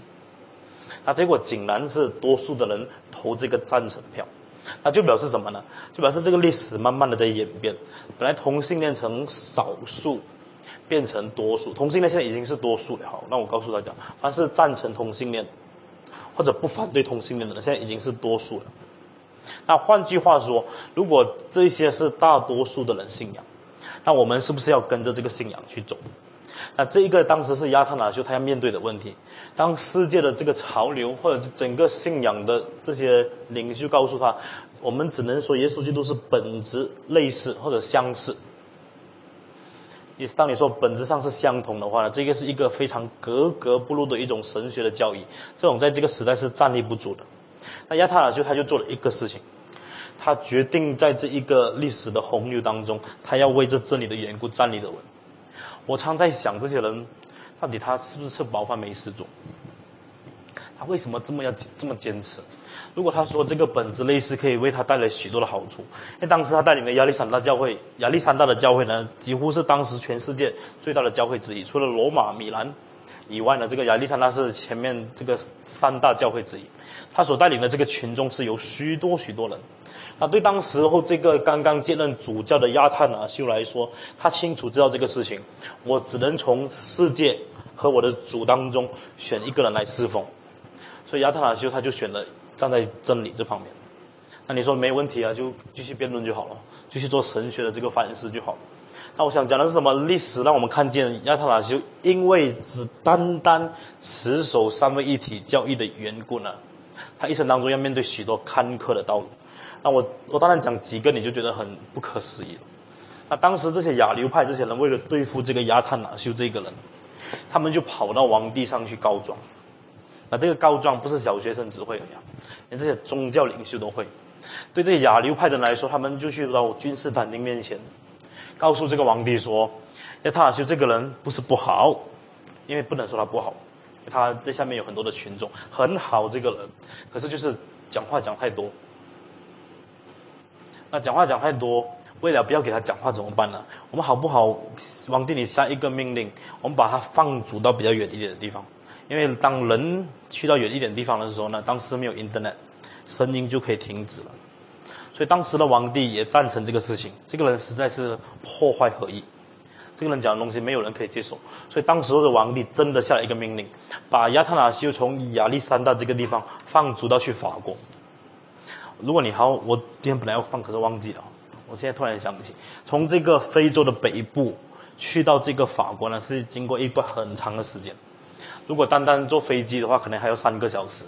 那结果竟然是多数的人投这个赞成票。那就表示什么呢？就表示这个历史慢慢的在演变。本来同性恋成少数变成多数，同性恋现在已经是多数了。好，那我告诉大家，凡是赞成同性恋或者不反对同性恋的人，现在已经是多数了。那换句话说，如果这些是大多数的人信仰，那我们是不是要跟着这个信仰去走？那这一个当时是亚特纳修他要面对的问题。当世界的这个潮流或者整个信仰的这些领袖告诉他，我们只能说耶稣基督是本质类似或者相似。你当你说本质上是相同的话呢，这个是一个非常格格不入的一种神学的教义，这种在这个时代是站立不住的。那亚特兰就他就做了一个事情，他决定在这一个历史的洪流当中，他要为这真理的缘故站立的稳。我常在想，这些人到底他是不是吃饱饭没事做？他为什么这么要这么坚持？如果他说这个本子类似可以为他带来许多的好处，因为当时他带领的亚历山大教会，亚历山大的教会呢，几乎是当时全世界最大的教会之一，除了罗马、米兰以外呢，这个亚历山大是前面这个三大教会之一。他所带领的这个群众是有许多许多人。那对当时候这个刚刚接任主教的亚特纳修来说，他清楚知道这个事情，我只能从世界和我的主当中选一个人来侍奉，所以亚特纳修他就选了站在真理这方面。那你说没问题啊，就继续辩论就好了，继续做神学的这个反思就好了。那我想讲的是什么？历史让我们看见亚特纳修因为只单单持守三位一体教义的缘故呢，他一生当中要面对许多坎坷的道路。那我我当然讲几个，你就觉得很不可思议了。那当时这些亚流派这些人为了对付这个亚特纳修这个人，他们就跑到王地上去告状。那这个告状不是小学生只会的呀，连这些宗教领袖都会。对这些亚流派的人来说，他们就去到君士坦丁面前，告诉这个皇帝说，亚特纳修这个人不是不好，因为不能说他不好，他这下面有很多的群众，很好这个人，可是就是讲话讲太多。那讲话讲太多，为了不要给他讲话怎么办呢？我们好不好，王帝你下一个命令，我们把他放逐到比较远一点的地方，因为当人去到远一点地方的时候呢，当时没有 internet，声音就可以停止了。所以当时的王帝也赞成这个事情。这个人实在是破坏合一，这个人讲的东西没有人可以接受。所以当时的王帝真的下了一个命令，把亚特纳修从亚历山大这个地方放逐到去法国。如果你好，我今天本来要放，可是忘记了。我现在突然想起，从这个非洲的北部去到这个法国呢，是经过一段很长的时间。如果单单坐飞机的话，可能还要三个小时。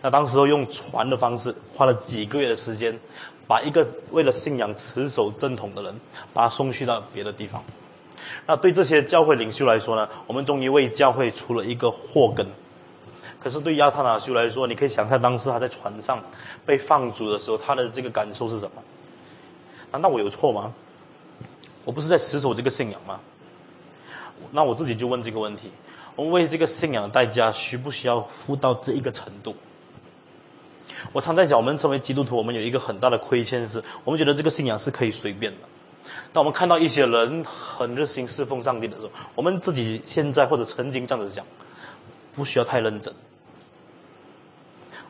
那当时候用船的方式，花了几个月的时间。把一个为了信仰持守正统的人，把他送去到别的地方。那对这些教会领袖来说呢？我们终于为教会出了一个祸根。可是对亚特纳修来说，你可以想象当时他在船上被放逐的时候，他的这个感受是什么？难道我有错吗？我不是在持守这个信仰吗？那我自己就问这个问题：我们为这个信仰的代价，需不需要付到这一个程度？我常在讲，我们成为基督徒，我们有一个很大的亏欠，是我们觉得这个信仰是可以随便的。当我们看到一些人很热心侍奉上帝的时候，我们自己现在或者曾经这样子讲，不需要太认真。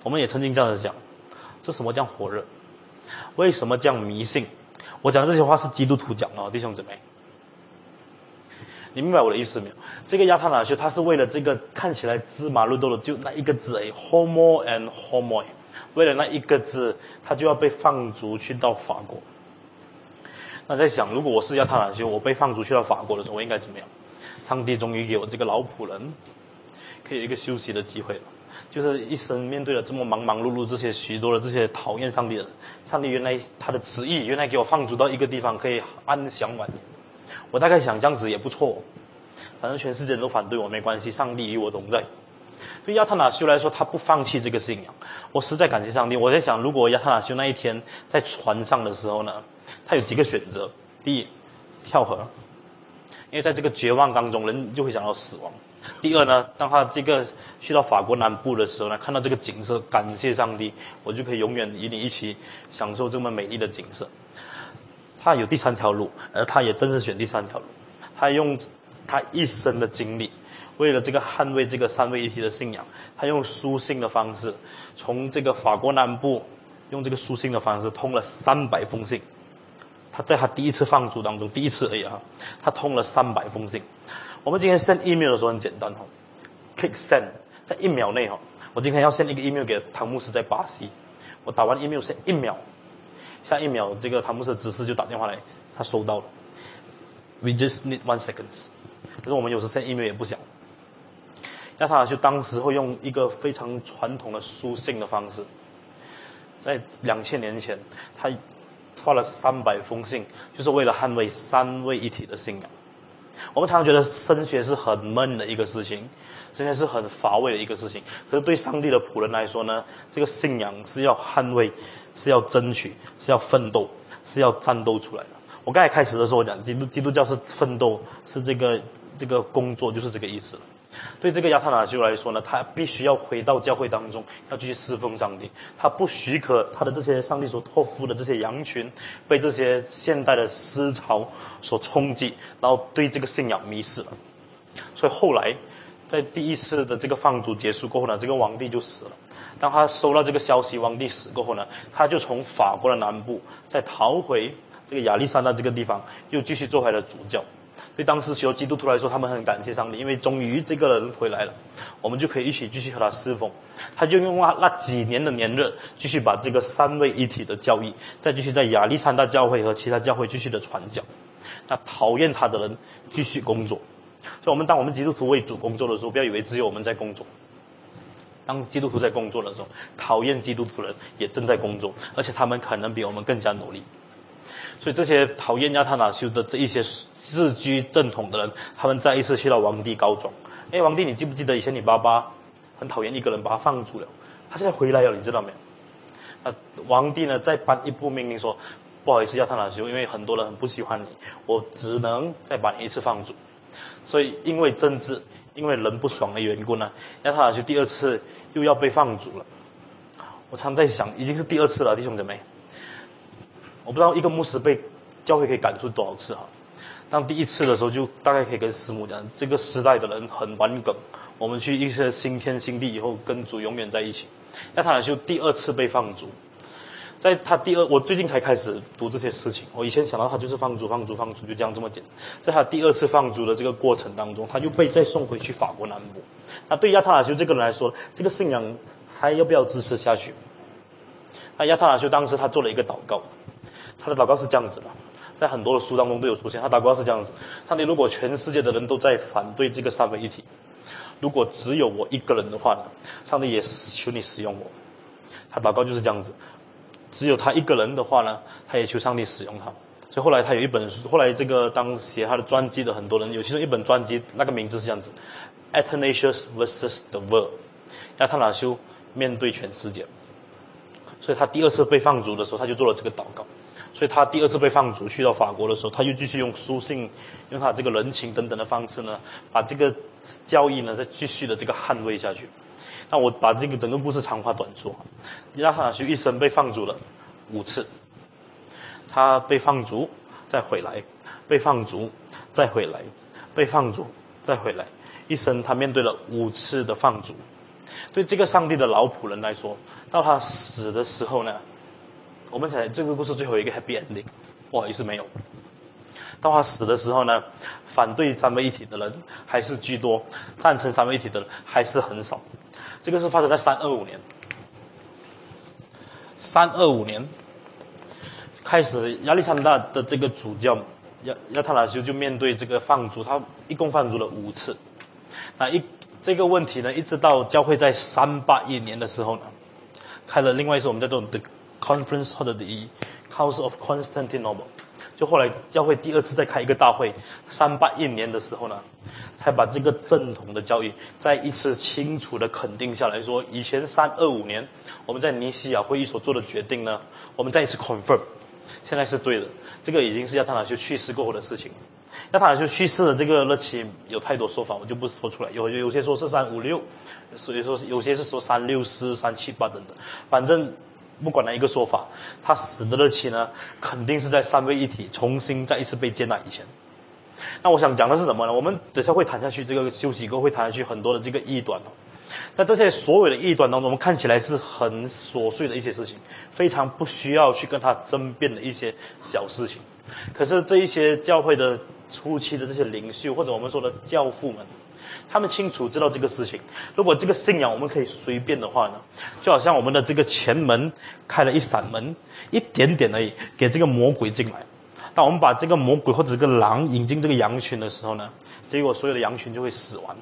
我们也曾经这样子讲，这什么叫火热？为什么这样迷信？我讲的这些话是基督徒讲的，弟兄姊妹，你明白我的意思没有？这个亚特纳修，他是为了这个看起来芝麻绿豆的，就那一个字，homo and homo。为了那一个字，他就要被放逐去到法国。那在想，如果我是亚特兰修，我被放逐去到法国的时候，我应该怎么样？上帝终于给我这个老仆人，可以有一个休息的机会了。就是一生面对了这么忙忙碌碌这些许多的这些讨厌上帝的人，上帝原来他的旨意，原来给我放逐到一个地方可以安享晚年。我大概想这样子也不错，反正全世界人都反对我没关系，上帝与我同在。对亚特纳修来说，他不放弃这个信仰。我实在感谢上帝。我在想，如果亚特纳修那一天在船上的时候呢，他有几个选择：第一，跳河，因为在这个绝望当中，人就会想到死亡；第二呢，当他这个去到法国南部的时候呢，看到这个景色，感谢上帝，我就可以永远与你一起享受这么美丽的景色。他有第三条路，而他也正是选第三条路。他用他一生的经历。为了这个捍卫这个三位一体的信仰，他用书信的方式，从这个法国南部用这个书信的方式通了三百封信。他在他第一次放逐当中，第一次而已啊，他通了三百封信。我们今天 send email 的时候很简单哈，click send，在一秒内哈，我今天要 send 一个 email 给汤姆斯在巴西，我打完 email 是一秒，下一秒这个汤姆斯的执事就打电话来，他收到了。We just need one seconds。可是我们有时 send email 也不想。亚塔就当时会用一个非常传统的书信的方式，在两千年前，他发了三百封信，就是为了捍卫三位一体的信仰。我们常常觉得升学是很闷的一个事情，升学是很乏味的一个事情。可是对上帝的仆人来说呢，这个信仰是要捍卫，是要争取，是要奋斗，是要战斗出来的。我刚才开始的时候我讲，基督基督教是奋斗，是这个这个工作，就是这个意思了。对这个亚特纳修来说呢，他必须要回到教会当中，要继续侍奉上帝。他不许可他的这些上帝所托付的这些羊群，被这些现代的思潮所冲击，然后对这个信仰迷失了。所以后来，在第一次的这个放逐结束过后呢，这个王帝就死了。当他收到这个消息，王帝死过后呢，他就从法国的南部再逃回这个亚历山大这个地方，又继续做他的主教。对当时许多基督徒来说，他们很感谢上帝，因为终于这个人回来了，我们就可以一起继续和他侍奉。他就用那那几年的年日，继续把这个三位一体的教义，再继续在亚历山大教会和其他教会继续的传教。那讨厌他的人继续工作。所以，我们当我们基督徒为主工作的时候，不要以为只有我们在工作。当基督徒在工作的时候，讨厌基督徒人也正在工作，而且他们可能比我们更加努力。所以这些讨厌亚特纳修的这一些自居正统的人，他们再一次去到王帝告状。哎，王帝，你记不记得以前你爸爸很讨厌一个人，把他放逐了？他现在回来了，你知道没有？那王帝呢，再颁一部命令说：不好意思，亚特纳修，因为很多人很不喜欢你，我只能再把你一次放逐。所以因为政治，因为人不爽的缘故呢，亚特纳修第二次又要被放逐了。我常在想，已经是第二次了，弟兄姐妹。我不知道一个牧师被教会可以赶出多少次哈？当第一次的时候，就大概可以跟师母讲，这个时代的人很顽梗，我们去一些新天新地以后，跟主永远在一起。亚他就第二次被放逐，在他第二，我最近才开始读这些事情。我以前想到他就是放逐、放逐、放逐，就这样这么简单。在他第二次放逐的这个过程当中，他又被再送回去法国南部。那对亚特兰修这个人来说，这个信仰还要不要支持下去？那亚特兰修当时他做了一个祷告，他的祷告是这样子的，在很多的书当中都有出现。他祷告是这样子：上帝，如果全世界的人都在反对这个三位一体。如果只有我一个人的话呢？上帝也求你使用我。他祷告就是这样子。只有他一个人的话呢，他也求上帝使用他。所以后来他有一本书，后来这个当写他的专辑的很多人，有其中一本专辑，那个名字是这样子：Athanasius vs the World。亚特纳修面对全世界。所以他第二次被放逐的时候，他就做了这个祷告。所以他第二次被放逐去到法国的时候，他又继续用书信、用他这个人情等等的方式呢，把这个交易呢再继续的这个捍卫下去。那我把这个整个故事长话短说，亚哈修一生被放逐了五次，他被放逐再回来，被放逐再回来，被放逐再回来，一生他面对了五次的放逐。对这个上帝的老仆人来说，到他死的时候呢？我们才这个故事最后一个 happy ending，不好意思没有。到他死的时候呢，反对三位一体的人还是居多，赞成三位一体的人还是很少。这个是发生在三二五年。三二五年开始，亚历山大的这个主教亚亚特兰修就面对这个放逐，他一共放逐了五次。那一这个问题呢，一直到教会在三八一年的时候呢，开了另外一次我们叫做的。Conference Hall 的 Council of Constantinople，就后来教会第二次再开一个大会，三八一年的时候呢，才把这个正统的教育再一次清楚的肯定下来说，以前三二五年我们在尼西亚会议所做的决定呢，我们再一次 confirm，现在是对的。这个已经是亚特兰修去世过后的事情。亚特兰修去世的这个日期有太多说法，我就不说出来。有有些说是三五六，所以说有些是说三六四、三七八等等，反正。不管哪一个说法，他死的日期呢，肯定是在三位一体重新再一次被接纳以前。那我想讲的是什么呢？我们等下会谈下去，这个休息过后会谈下去很多的这个异端哦。在这些所有的异端当中，我们看起来是很琐碎的一些事情，非常不需要去跟他争辩的一些小事情。可是这一些教会的初期的这些领袖，或者我们说的教父们。他们清楚知道这个事情。如果这个信仰我们可以随便的话呢，就好像我们的这个前门开了一扇门，一点点而已，给这个魔鬼进来。当我们把这个魔鬼或者这个狼引进这个羊群的时候呢，结果所有的羊群就会死亡。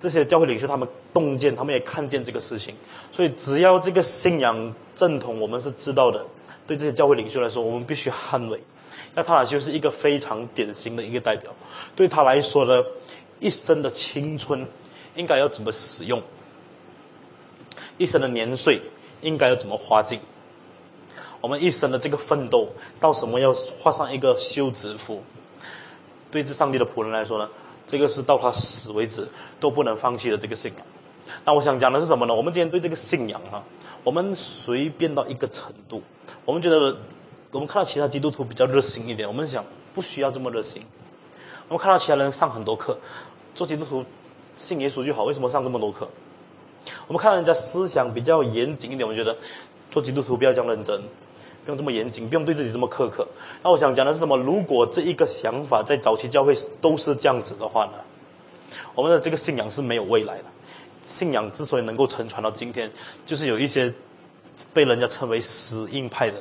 这些教会领袖他们洞见，他们也看见这个事情。所以只要这个信仰正统，我们是知道的。对这些教会领袖来说，我们必须捍卫。那他俩就是一个非常典型的一个代表。对他来说呢。一生的青春应该要怎么使用？一生的年岁应该要怎么花尽？我们一生的这个奋斗到什么要画上一个休止符？对这上帝的仆人来说呢，这个是到他死为止都不能放弃的这个信仰。那我想讲的是什么呢？我们今天对这个信仰啊，我们随便到一个程度，我们觉得我们看到其他基督徒比较热心一点，我们想不需要这么热心。我们看到其他人上很多课，做基督徒信耶稣就好，为什么上这么多课？我们看到人家思想比较严谨一点，我们觉得做基督徒不要这样认真，不用这么严谨，不用对自己这么苛刻。那我想讲的是什么？如果这一个想法在早期教会都是这样子的话呢？我们的这个信仰是没有未来的。信仰之所以能够承传到今天，就是有一些被人家称为死硬派的，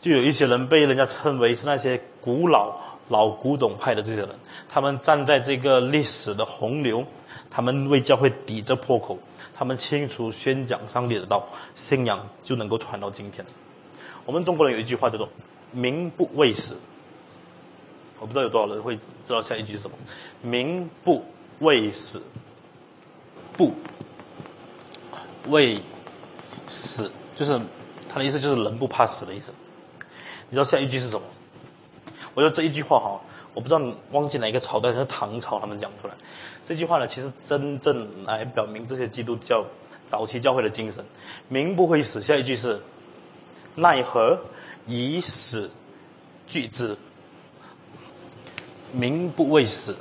就有一些人被人家称为是那些古老。老古董派的这些人，他们站在这个历史的洪流，他们为教会抵着破口，他们清楚宣讲上帝的道，信仰就能够传到今天。我们中国人有一句话叫做“民不畏死”，我不知道有多少人会知道下一句是什么，“民不畏死”，不畏死，就是他的意思，就是人不怕死的意思。你知道下一句是什么？我觉得这一句话哈，我不知道你忘记哪一个朝代是唐朝他们讲出来。这句话呢，其实真正来表明这些基督教早期教会的精神。民不会死，下一句是奈何以死惧之，民不畏死，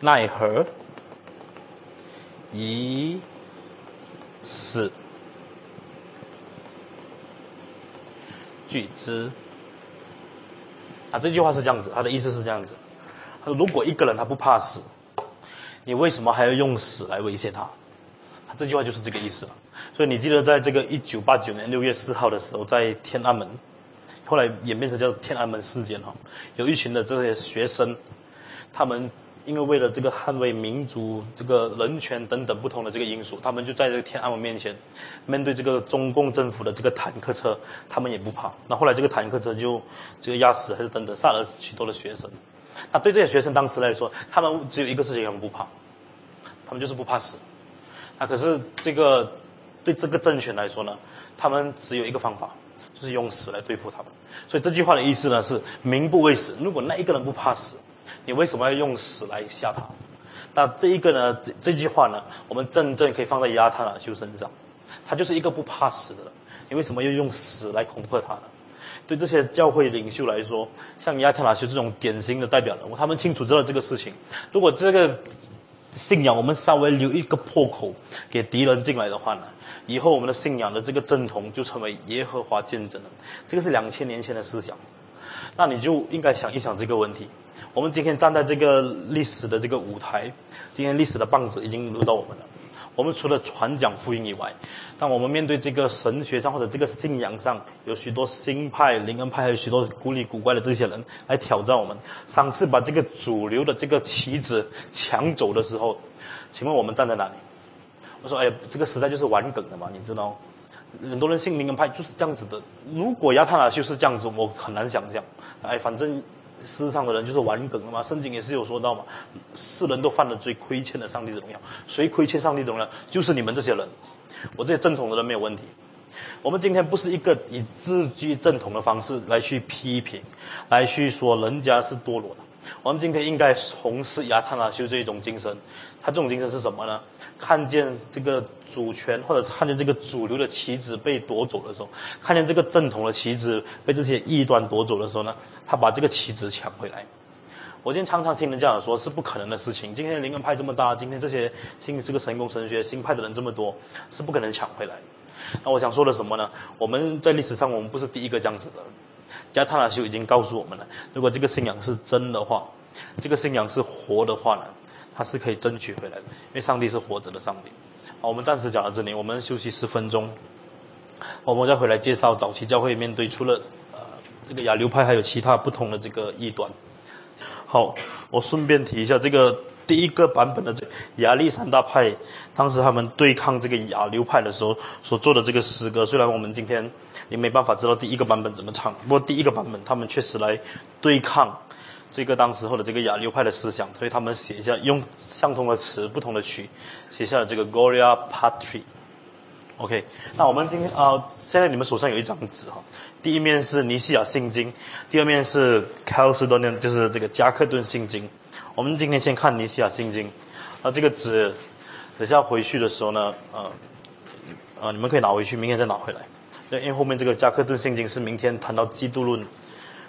奈何以死 惧之？啊，这句话是这样子，他的意思是这样子：他说，如果一个人他不怕死，你为什么还要用死来威胁他？他这句话就是这个意思了。所以你记得，在这个一九八九年六月四号的时候，在天安门，后来演变成叫天安门事件哈，有一群的这些学生，他们因为为了这个捍卫民族、这个人权等等不同的这个因素，他们就在这个天安门面前，面对这个中共政府的这个坦克车，他们也不怕。那后来这个坦克车就这个压死还是等等杀了许多的学生。那对这些学生当时来说，他们只有一个事情他们不怕，他们就是不怕死。那可是这个。对这个政权来说呢，他们只有一个方法，就是用死来对付他们。所以这句话的意思呢是“民不畏死”。如果那一个人不怕死，你为什么要用死来吓他？那这一个呢，这这句话呢，我们真正可以放在亚特兰修身上。他就是一个不怕死的人，你为什么要用死来恐吓他呢？对这些教会领袖来说，像亚特兰修这种典型的代表人物，他们清楚知道这个事情。如果这个信仰我们稍微留一个破口给敌人进来的话呢？以后我们的信仰的这个正统就成为耶和华见证了，这个是两千年前的思想，那你就应该想一想这个问题。我们今天站在这个历史的这个舞台，今天历史的棒子已经轮到我们了。我们除了传讲福音以外，当我们面对这个神学上或者这个信仰上有许多新派、灵恩派，还有许多古里古怪的这些人来挑战我们，尝试把这个主流的这个旗子抢走的时候，请问我们站在哪里？我说：“哎，这个时代就是玩梗的嘛，你知道，很多人信灵恩派就是这样子的。如果亚特拉修是这样子，我很难想象。哎，反正世上的人就是玩梗的嘛。圣经也是有说到嘛，世人都犯了罪，亏欠了上帝的荣耀。谁亏欠上帝的荣耀？就是你们这些人。我这些正统的人没有问题。我们今天不是一个以自居正统的方式来去批评，来去说人家是堕落的。”我们今天应该从事亚特拉修这一种精神，他这种精神是什么呢？看见这个主权，或者是看见这个主流的旗子被夺走的时候，看见这个正统的旗子被这些异端夺走的时候呢，他把这个旗子抢回来。我今天常常听人这样说，是不可能的事情。今天灵恩派这么大，今天这些新这个神功神学新派的人这么多，是不可能抢回来。那我想说的什么呢？我们在历史上，我们不是第一个这样子的。加塔拉修已经告诉我们了，如果这个信仰是真的话，这个信仰是活的话呢，它是可以争取回来的，因为上帝是活着的上帝。好，我们暂时讲到这里，我们休息十分钟，我们再回来介绍早期教会面对除了呃这个亚流派，还有其他不同的这个异端。好，我顺便提一下这个。第一个版本的这亚历山大派，当时他们对抗这个亚流派的时候所做的这个诗歌，虽然我们今天也没办法知道第一个版本怎么唱，不过第一个版本他们确实来对抗这个当时候的这个亚流派的思想，所以他们写下用相同的词、不同的曲，写下了这个 Gloria Patri。OK，那我们今天啊，现在你们手上有一张纸哈，第一面是尼西亚信经，第二面是 c a l c e d o n i a 就是这个加克顿信经。我们今天先看尼西亚信经，啊，这个纸，等下回去的时候呢，呃，呃，你们可以拿回去，明天再拿回来。因为后面这个加克顿信经是明天谈到基督论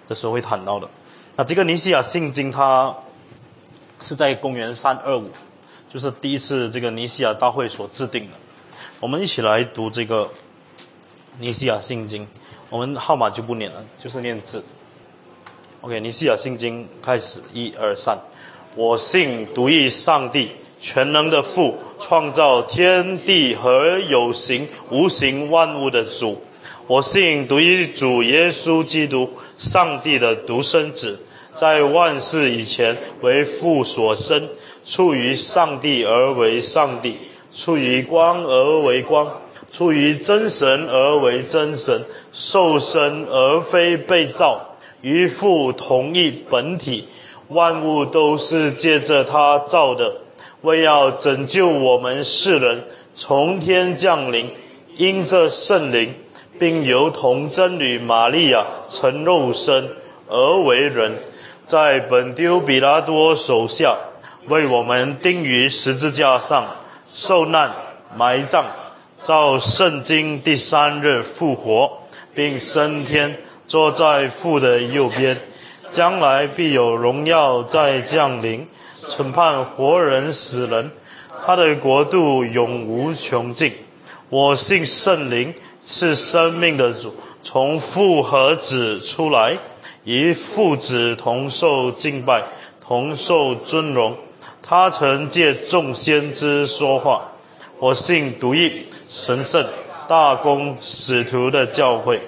的时候会谈到的。那这个尼西亚信经它是在公元三二五，就是第一次这个尼西亚大会所制定的。我们一起来读这个尼西亚信经，我们号码就不念了，就是念字。OK，尼西亚信经开始，一二三。我信独一上帝，全能的父，创造天地和有形无形万物的主。我信独一主耶稣基督，上帝的独生子，在万世以前为父所生，出于上帝而为上帝，出于光而为光，出于真神而为真神，受生而非被造，与父同一本体。万物都是借着他造的，为要拯救我们世人，从天降临，因这圣灵，并由童真女玛利亚成肉身而为人，在本丢比拉多手下，为我们钉于十字架上，受难、埋葬，照圣经第三日复活，并升天，坐在父的右边。将来必有荣耀在降临，审判活人死人。他的国度永无穷尽。我信圣灵，是生命的主，从父和子出来，与父子同受敬拜，同受尊荣。他曾借众先知说话。我信独一神圣大公使徒的教诲。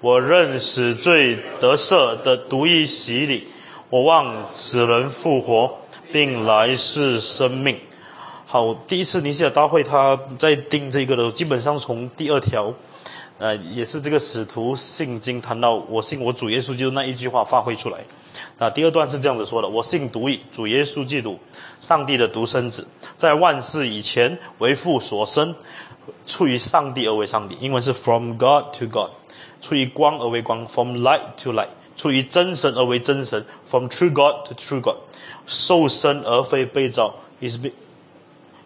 我认死罪得赦的独一洗礼。我望死人复活，并来世生命。好，第一次尼西亚大会他在定这个的，基本上从第二条，呃，也是这个使徒信经谈到我信我主耶稣基督那一句话发挥出来。那第二段是这样子说的：我信独一主耶稣基督，上帝的独生子，在万世以前为父所生，出于上帝而为上帝。英文是 From God to God。出于光而为光，from light to light；出于真神而为真神，from true God to true God。受生而非被造，is be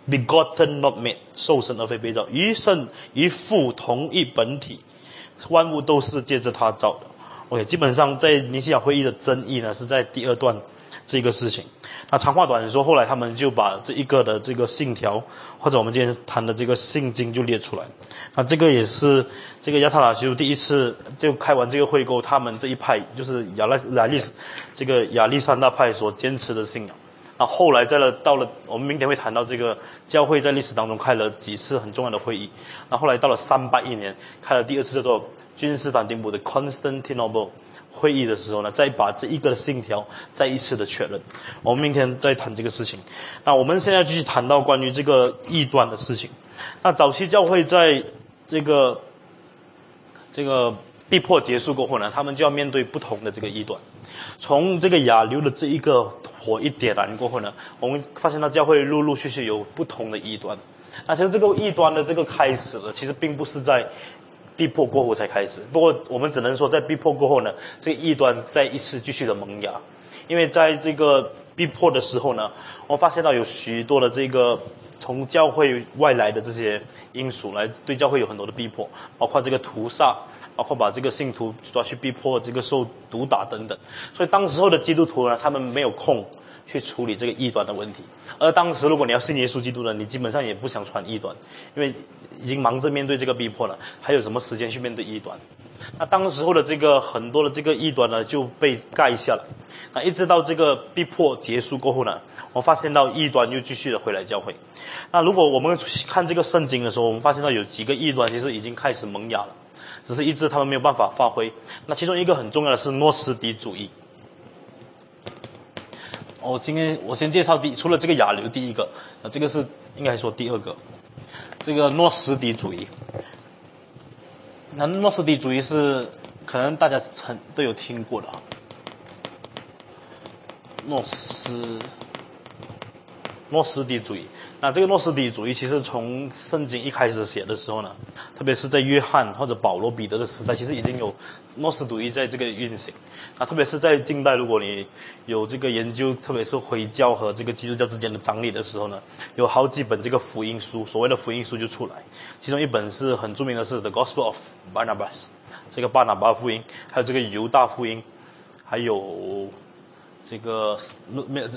begotten not made。受生而非被造，与圣与父同一本体，万物都是借着他造的。OK，基本上在尼西亚会议的争议呢，是在第二段。这个事情，那长话短说，后来他们就把这一个的这个信条，或者我们今天谈的这个信经就列出来。那这个也是这个亚特拉修第一次就开完这个会后，他们这一派就是亚拉亚历这个亚历山大派所坚持的信仰。那后来在了到了我们明天会谈到这个教会在历史当中开了几次很重要的会议。那后来到了三八一年开了第二次叫做君士坦丁堡的 Constantinople。会议的时候呢，再把这一个的信条再一次的确认。我们明天再谈这个事情。那我们现在继续谈到关于这个异端的事情。那早期教会在这个这个逼迫结束过后呢，他们就要面对不同的这个异端。从这个亚流的这一个火一点燃过后呢，我们发现到教会陆陆续续有不同的异端。那其实这个异端的这个开始呢，其实并不是在。逼迫过后才开始，不过我们只能说，在逼迫过后呢，这个异端再一次继续的萌芽。因为在这个逼迫的时候呢，我发现到有许多的这个从教会外来的这些因素来对教会有很多的逼迫，包括这个屠杀，包括把这个信徒抓去逼迫这个受毒打等等。所以当时候的基督徒呢，他们没有空去处理这个异端的问题。而当时如果你要信耶稣基督呢，你基本上也不想传异端，因为。已经忙着面对这个逼迫了，还有什么时间去面对异端？那当时候的这个很多的这个异端呢，就被盖下了。那一直到这个逼迫结束过后呢，我发现到异端又继续的回来教会。那如果我们看这个圣经的时候，我们发现到有几个异端其实已经开始萌芽了，只是一直他们没有办法发挥。那其中一个很重要的是诺斯底主义。我今天我先介绍第除了这个亚流第一个，那这个是应该说第二个。这个诺斯底主义，那诺斯底主义是可能大家曾都有听过的啊。诺斯诺斯底主义，那这个诺斯底主义其实从圣经一开始写的时候呢，特别是在约翰或者保罗、彼得的时代，其实已经有。诺斯主义在这个运行，那特别是在近代，如果你有这个研究，特别是回教和这个基督教之间的张力的时候呢，有好几本这个福音书，所谓的福音书就出来。其中一本是很著名的，是《The Gospel of Barnabas》，这个巴拿巴福音，还有这个犹大福音，还有这个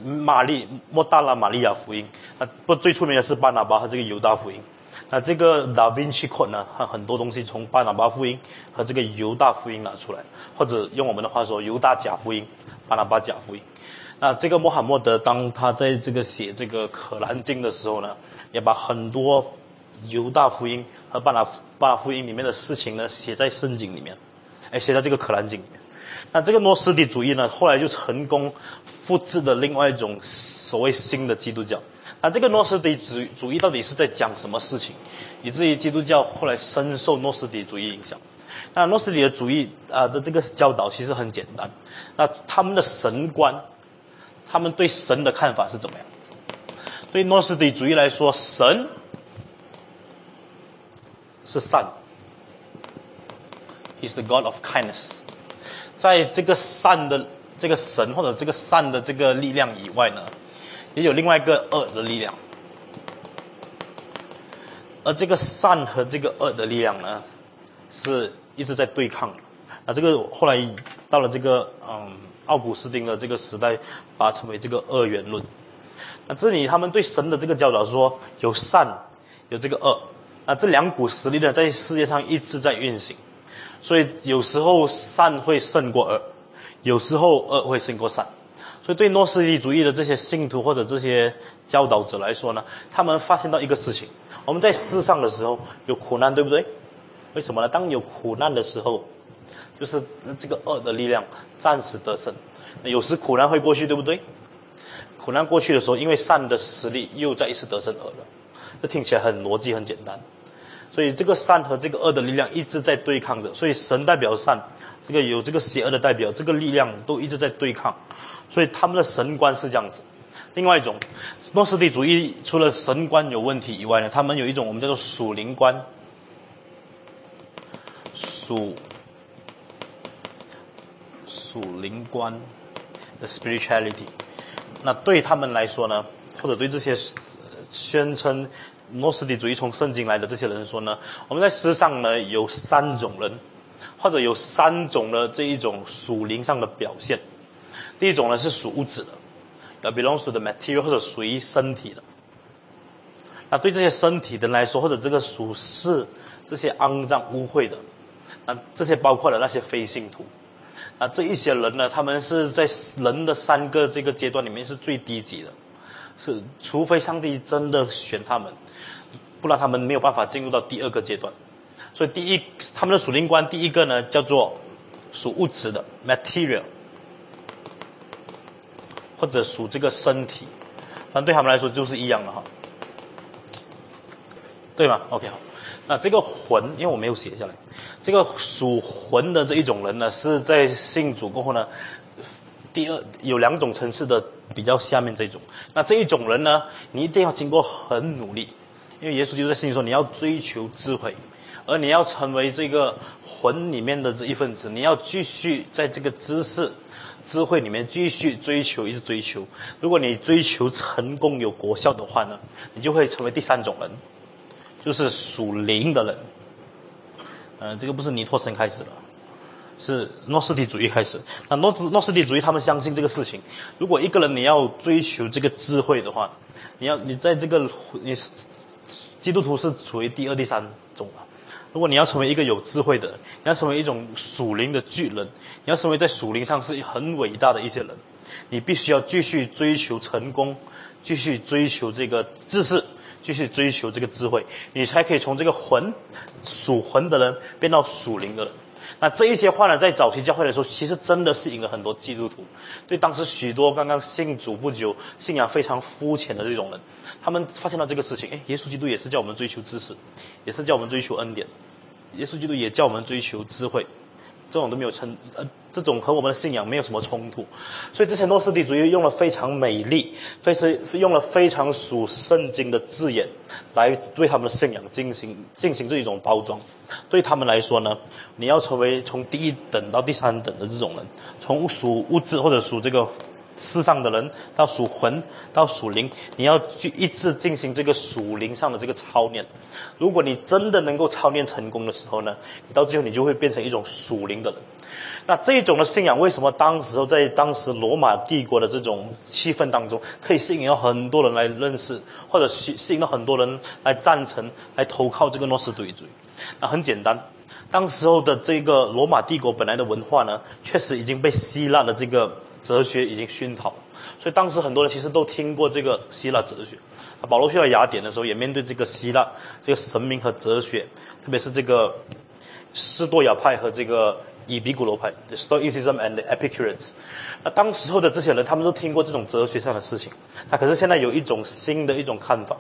玛丽莫大拉玛利亚福音。啊不最出名的是巴拿巴和这个犹大福音。那这个 Da Vinci Code 呢，它很多东西从巴拿巴福音和这个犹大福音拿出来，或者用我们的话说，犹大假福音、巴拿巴假福音。那这个穆罕默德当他在这个写这个可兰经的时候呢，也把很多犹大福音和巴拿巴福音里面的事情呢写在圣经里面，哎，写在这个可兰经里面。那这个诺斯底主义呢，后来就成功复制的另外一种所谓新的基督教。那这个诺斯底主主义到底是在讲什么事情，以至于基督教后来深受诺斯底主义影响？那诺斯底的主义啊的这个教导其实很简单，那他们的神观，他们对神的看法是怎么样？对诺斯底主义来说，神是善，He's the God of kindness。在这个善的这个神或者这个善的这个力量以外呢？也有另外一个恶的力量，而这个善和这个恶的力量呢，是一直在对抗。那这个后来到了这个嗯奥古斯丁的这个时代，把它称为这个二元论。那这里他们对神的这个教导说，有善，有这个恶。那这两股实力呢，在世界上一直在运行。所以有时候善会胜过恶，有时候恶会胜过善。所以对诺斯底主义的这些信徒或者这些教导者来说呢，他们发现到一个事情：我们在世上的时候有苦难，对不对？为什么呢？当有苦难的时候，就是这个恶的力量暂时得胜。有时苦难会过去，对不对？苦难过去的时候，因为善的实力又再一次得胜恶了。这听起来很逻辑，很简单。所以这个善和这个恶的力量一直在对抗着。所以神代表善，这个有这个邪恶的代表，这个力量都一直在对抗。所以他们的神观是这样子。另外一种，诺斯底主义除了神观有问题以外呢，他们有一种我们叫做属灵观。属属灵观的 spirituality。那对他们来说呢，或者对这些宣称诺斯底主义从圣经来的这些人说呢，我们在世上呢有三种人，或者有三种的这一种属灵上的表现。第一种呢是属物质的，要 belongs to the material 或者属于身体的。那对这些身体的人来说，或者这个属世这些肮脏污秽的，那这些包括了那些非信徒。那，这一些人呢，他们是在人的三个这个阶段里面是最低级的，是除非上帝真的选他们，不然他们没有办法进入到第二个阶段。所以第一，他们的属灵观第一个呢叫做属物质的 material，或者属这个身体，反正对他们来说就是一样的哈，对吗？OK 好。那这个魂，因为我没有写下来，这个属魂的这一种人呢，是在信主过后呢，第二有两种层次的比较下面这种。那这一种人呢，你一定要经过很努力，因为耶稣就在信里说，你要追求智慧，而你要成为这个魂里面的这一份子，你要继续在这个知识、智慧里面继续追求，一直追求。如果你追求成功有果效的话呢，你就会成为第三种人。就是属灵的人，嗯，这个不是尼托森开始了，是诺斯底主义开始。那诺斯诺斯底主义他们相信这个事情：如果一个人你要追求这个智慧的话，你要你在这个你是基督徒是处于第二、第三种啊。如果你要成为一个有智慧的人，你要成为一种属灵的巨人，你要成为在属灵上是很伟大的一些人，你必须要继续追求成功，继续追求这个知识。继续追求这个智慧，你才可以从这个魂属魂的人变到属灵的人。那这一些话呢，在早期教会的时候，其实真的是引了很多基督徒。对当时许多刚刚信主不久、信仰非常肤浅的这种人，他们发现了这个事情：哎，耶稣基督也是叫我们追求知识，也是叫我们追求恩典。耶稣基督也叫我们追求智慧。这种都没有称，呃，这种和我们的信仰没有什么冲突，所以之前诺斯底主义用了非常美丽、非常用了非常属圣经的字眼，来对他们的信仰进行进行这一种包装。对他们来说呢，你要成为从第一等到第三等的这种人，从属物质或者属这个。世上的人到属魂到属灵，你要去一直进行这个属灵上的这个操练。如果你真的能够操练成功的时候呢，你到最后你就会变成一种属灵的人。那这一种的信仰为什么当时候在当时罗马帝国的这种气氛当中，可以吸引到很多人来认识，或者吸吸引到很多人来赞成、来投靠这个诺斯底主义？那很简单，当时候的这个罗马帝国本来的文化呢，确实已经被希腊的这个。哲学已经熏陶，所以当时很多人其实都听过这个希腊哲学。保罗去到雅典的时候，也面对这个希腊这个神明和哲学，特别是这个斯多亚派和这个以比古罗派 （Stoicism and Epicureans）。那当时候的这些人，他们都听过这种哲学上的事情。那可是现在有一种新的一种看法。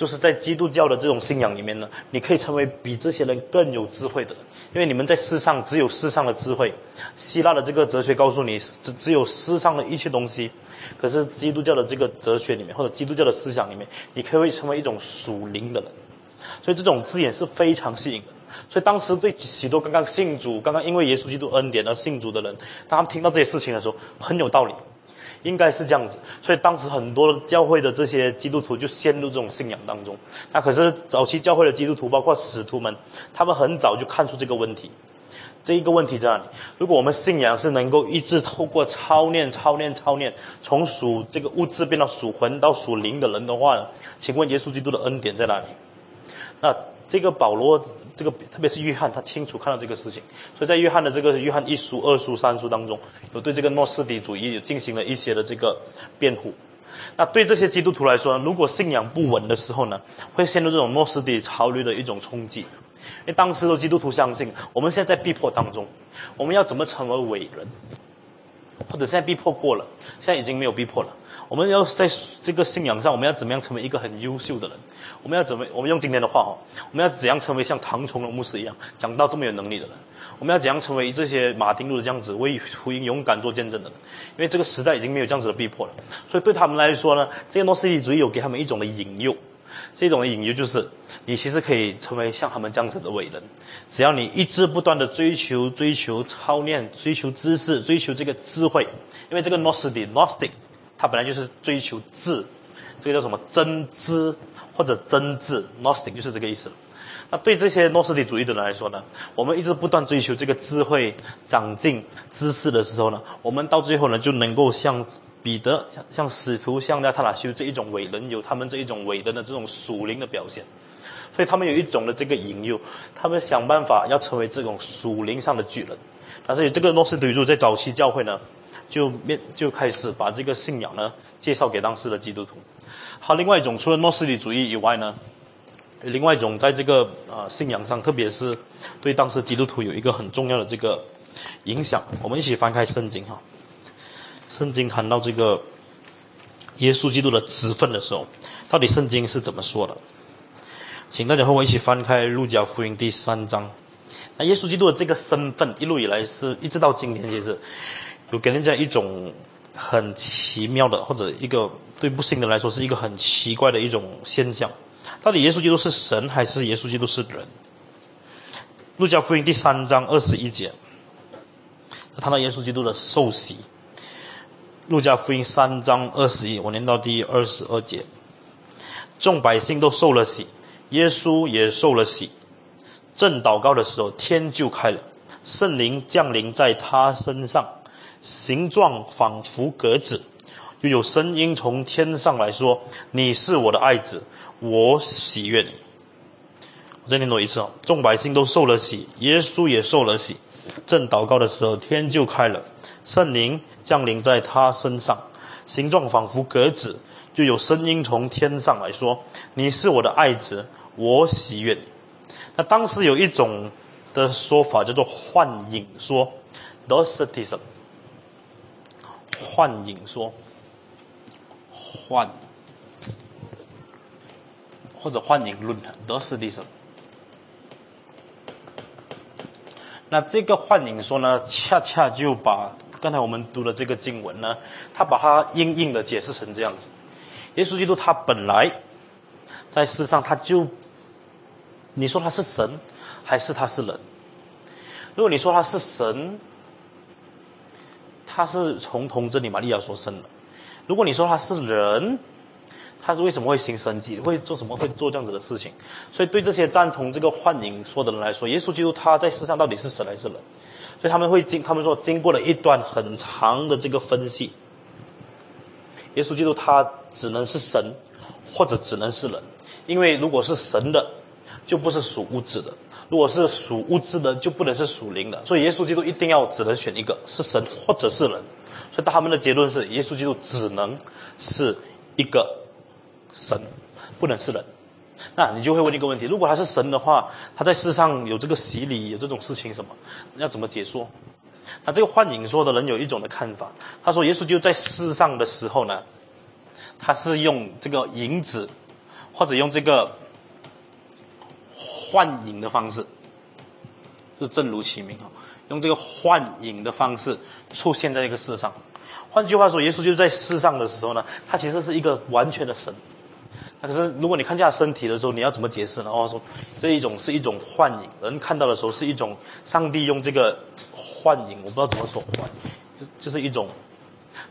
就是在基督教的这种信仰里面呢，你可以成为比这些人更有智慧的人，因为你们在世上只有世上的智慧。希腊的这个哲学告诉你，只只有世上的一切东西。可是基督教的这个哲学里面，或者基督教的思想里面，你可以成为一种属灵的人。所以这种字眼是非常吸引的。所以当时对许多刚刚信主、刚刚因为耶稣基督恩典而信主的人，当他们听到这些事情的时候，很有道理。应该是这样子。所以当时很多教会的这些基督徒就陷入这种信仰当中。那可是早期教会的基督徒，包括使徒们，他们很早就看出这个问题。这一个问题在哪里？如果我们信仰是能够一直透过操练、操练、操练，从属这个物质变到属魂到属灵的人的话，请问耶稣基督的恩典在哪里？那这个保罗，这个特别是约翰，他清楚看到这个事情，所以在约翰的这个约翰一书、二书、三书当中，有对这个诺斯底主义进行了一些的这个辩护。那对这些基督徒来说，如果信仰不稳的时候呢，会陷入这种诺斯底潮流的一种冲击。因为当时的基督徒相信，我们现在在逼迫当中，我们要怎么成为伟人？或者现在逼迫过了，现在已经没有逼迫了。我们要在这个信仰上，我们要怎么样成为一个很优秀的人？我们要怎么？我们用今天的话哦，我们要怎样成为像唐崇荣牧师一样讲到这么有能力的人？我们要怎样成为这些马丁路的这样子为福音勇敢做见证的人？因为这个时代已经没有这样子的逼迫了，所以对他们来说呢，这些诺西底主义有给他们一种的引诱。这种引诱就是，你其实可以成为像他们这样子的伟人，只要你一直不断的追求、追求操练、追求知识、追求这个智慧，因为这个 nostic nostic，它本来就是追求智，这个叫什么真知或者真智，nostic 就是这个意思。那对这些诺斯底主义的人来说呢，我们一直不断追求这个智慧、长进知识的时候呢，我们到最后呢就能够像。彼得像像使徒像在他那修这一种伟人，有他们这一种伟人的这种属灵的表现，所以他们有一种的这个引诱，他们想办法要成为这种属灵上的巨人。但是这个诺斯底主义在早期教会呢，就面就开始把这个信仰呢介绍给当时的基督徒。好，另外一种除了诺斯底主义以外呢，另外一种在这个啊信仰上，特别是对当时基督徒有一个很重要的这个影响。我们一起翻开圣经哈。圣经谈到这个耶稣基督的职分的时候，到底圣经是怎么说的？请大家和我一起翻开路加福音第三章。那耶稣基督的这个身份，一路以来是一直到今天，其实有给人家一种很奇妙的，或者一个对不信的来说是一个很奇怪的一种现象。到底耶稣基督是神还是耶稣基督是人？路加福音第三章二十一节，谈到耶稣基督的受洗。路加福音三章二十一，我念到第二十二节，众百姓都受了洗，耶稣也受了洗。正祷告的时候，天就开了，圣灵降临在他身上，形状仿佛鸽子，就有声音从天上来说：“你是我的爱子，我喜悦你。”我再念多一次哦，众百姓都受了洗，耶稣也受了洗。正祷告的时候，天就开了，圣灵降临在他身上，形状仿佛鸽子，就有声音从天上来说：“你是我的爱子，我喜悦你。”那当时有一种的说法叫做幻影说 （Docetism），幻影说，幻或者幻影论 （Docetism）。那这个幻影说呢，恰恰就把刚才我们读的这个经文呢，他把它硬硬的解释成这样子：耶稣基督他本来在世上，他就你说他是神还是他是人？如果你说他是神，他是从童贞女玛利亚所生的；如果你说他是人，他是为什么会行神迹？会做什么？会做这样子的事情？所以对这些赞同这个幻影说的人来说，耶稣基督他在世上到底是神还是人？所以他们会经他们说经过了一段很长的这个分析，耶稣基督他只能是神，或者只能是人。因为如果是神的，就不是属物质的；如果是属物质的，就不能是属灵的。所以耶稣基督一定要只能选一个，是神或者是人。所以他们的结论是，耶稣基督只能是一个。神不能是人，那你就会问一个问题：如果他是神的话，他在世上有这个洗礼，有这种事情什么？要怎么解说？那这个幻影说的人有一种的看法，他说耶稣就在世上的时候呢，他是用这个影子，或者用这个幻影的方式，就正如其名啊，用这个幻影的方式出现在这个世上。换句话说，耶稣就在世上的时候呢，他其实是一个完全的神。可是，如果你看见他身体的时候，你要怎么解释呢？哦，说这一种是一种幻影，人看到的时候是一种上帝用这个幻影，我不知道怎么说，就就是一种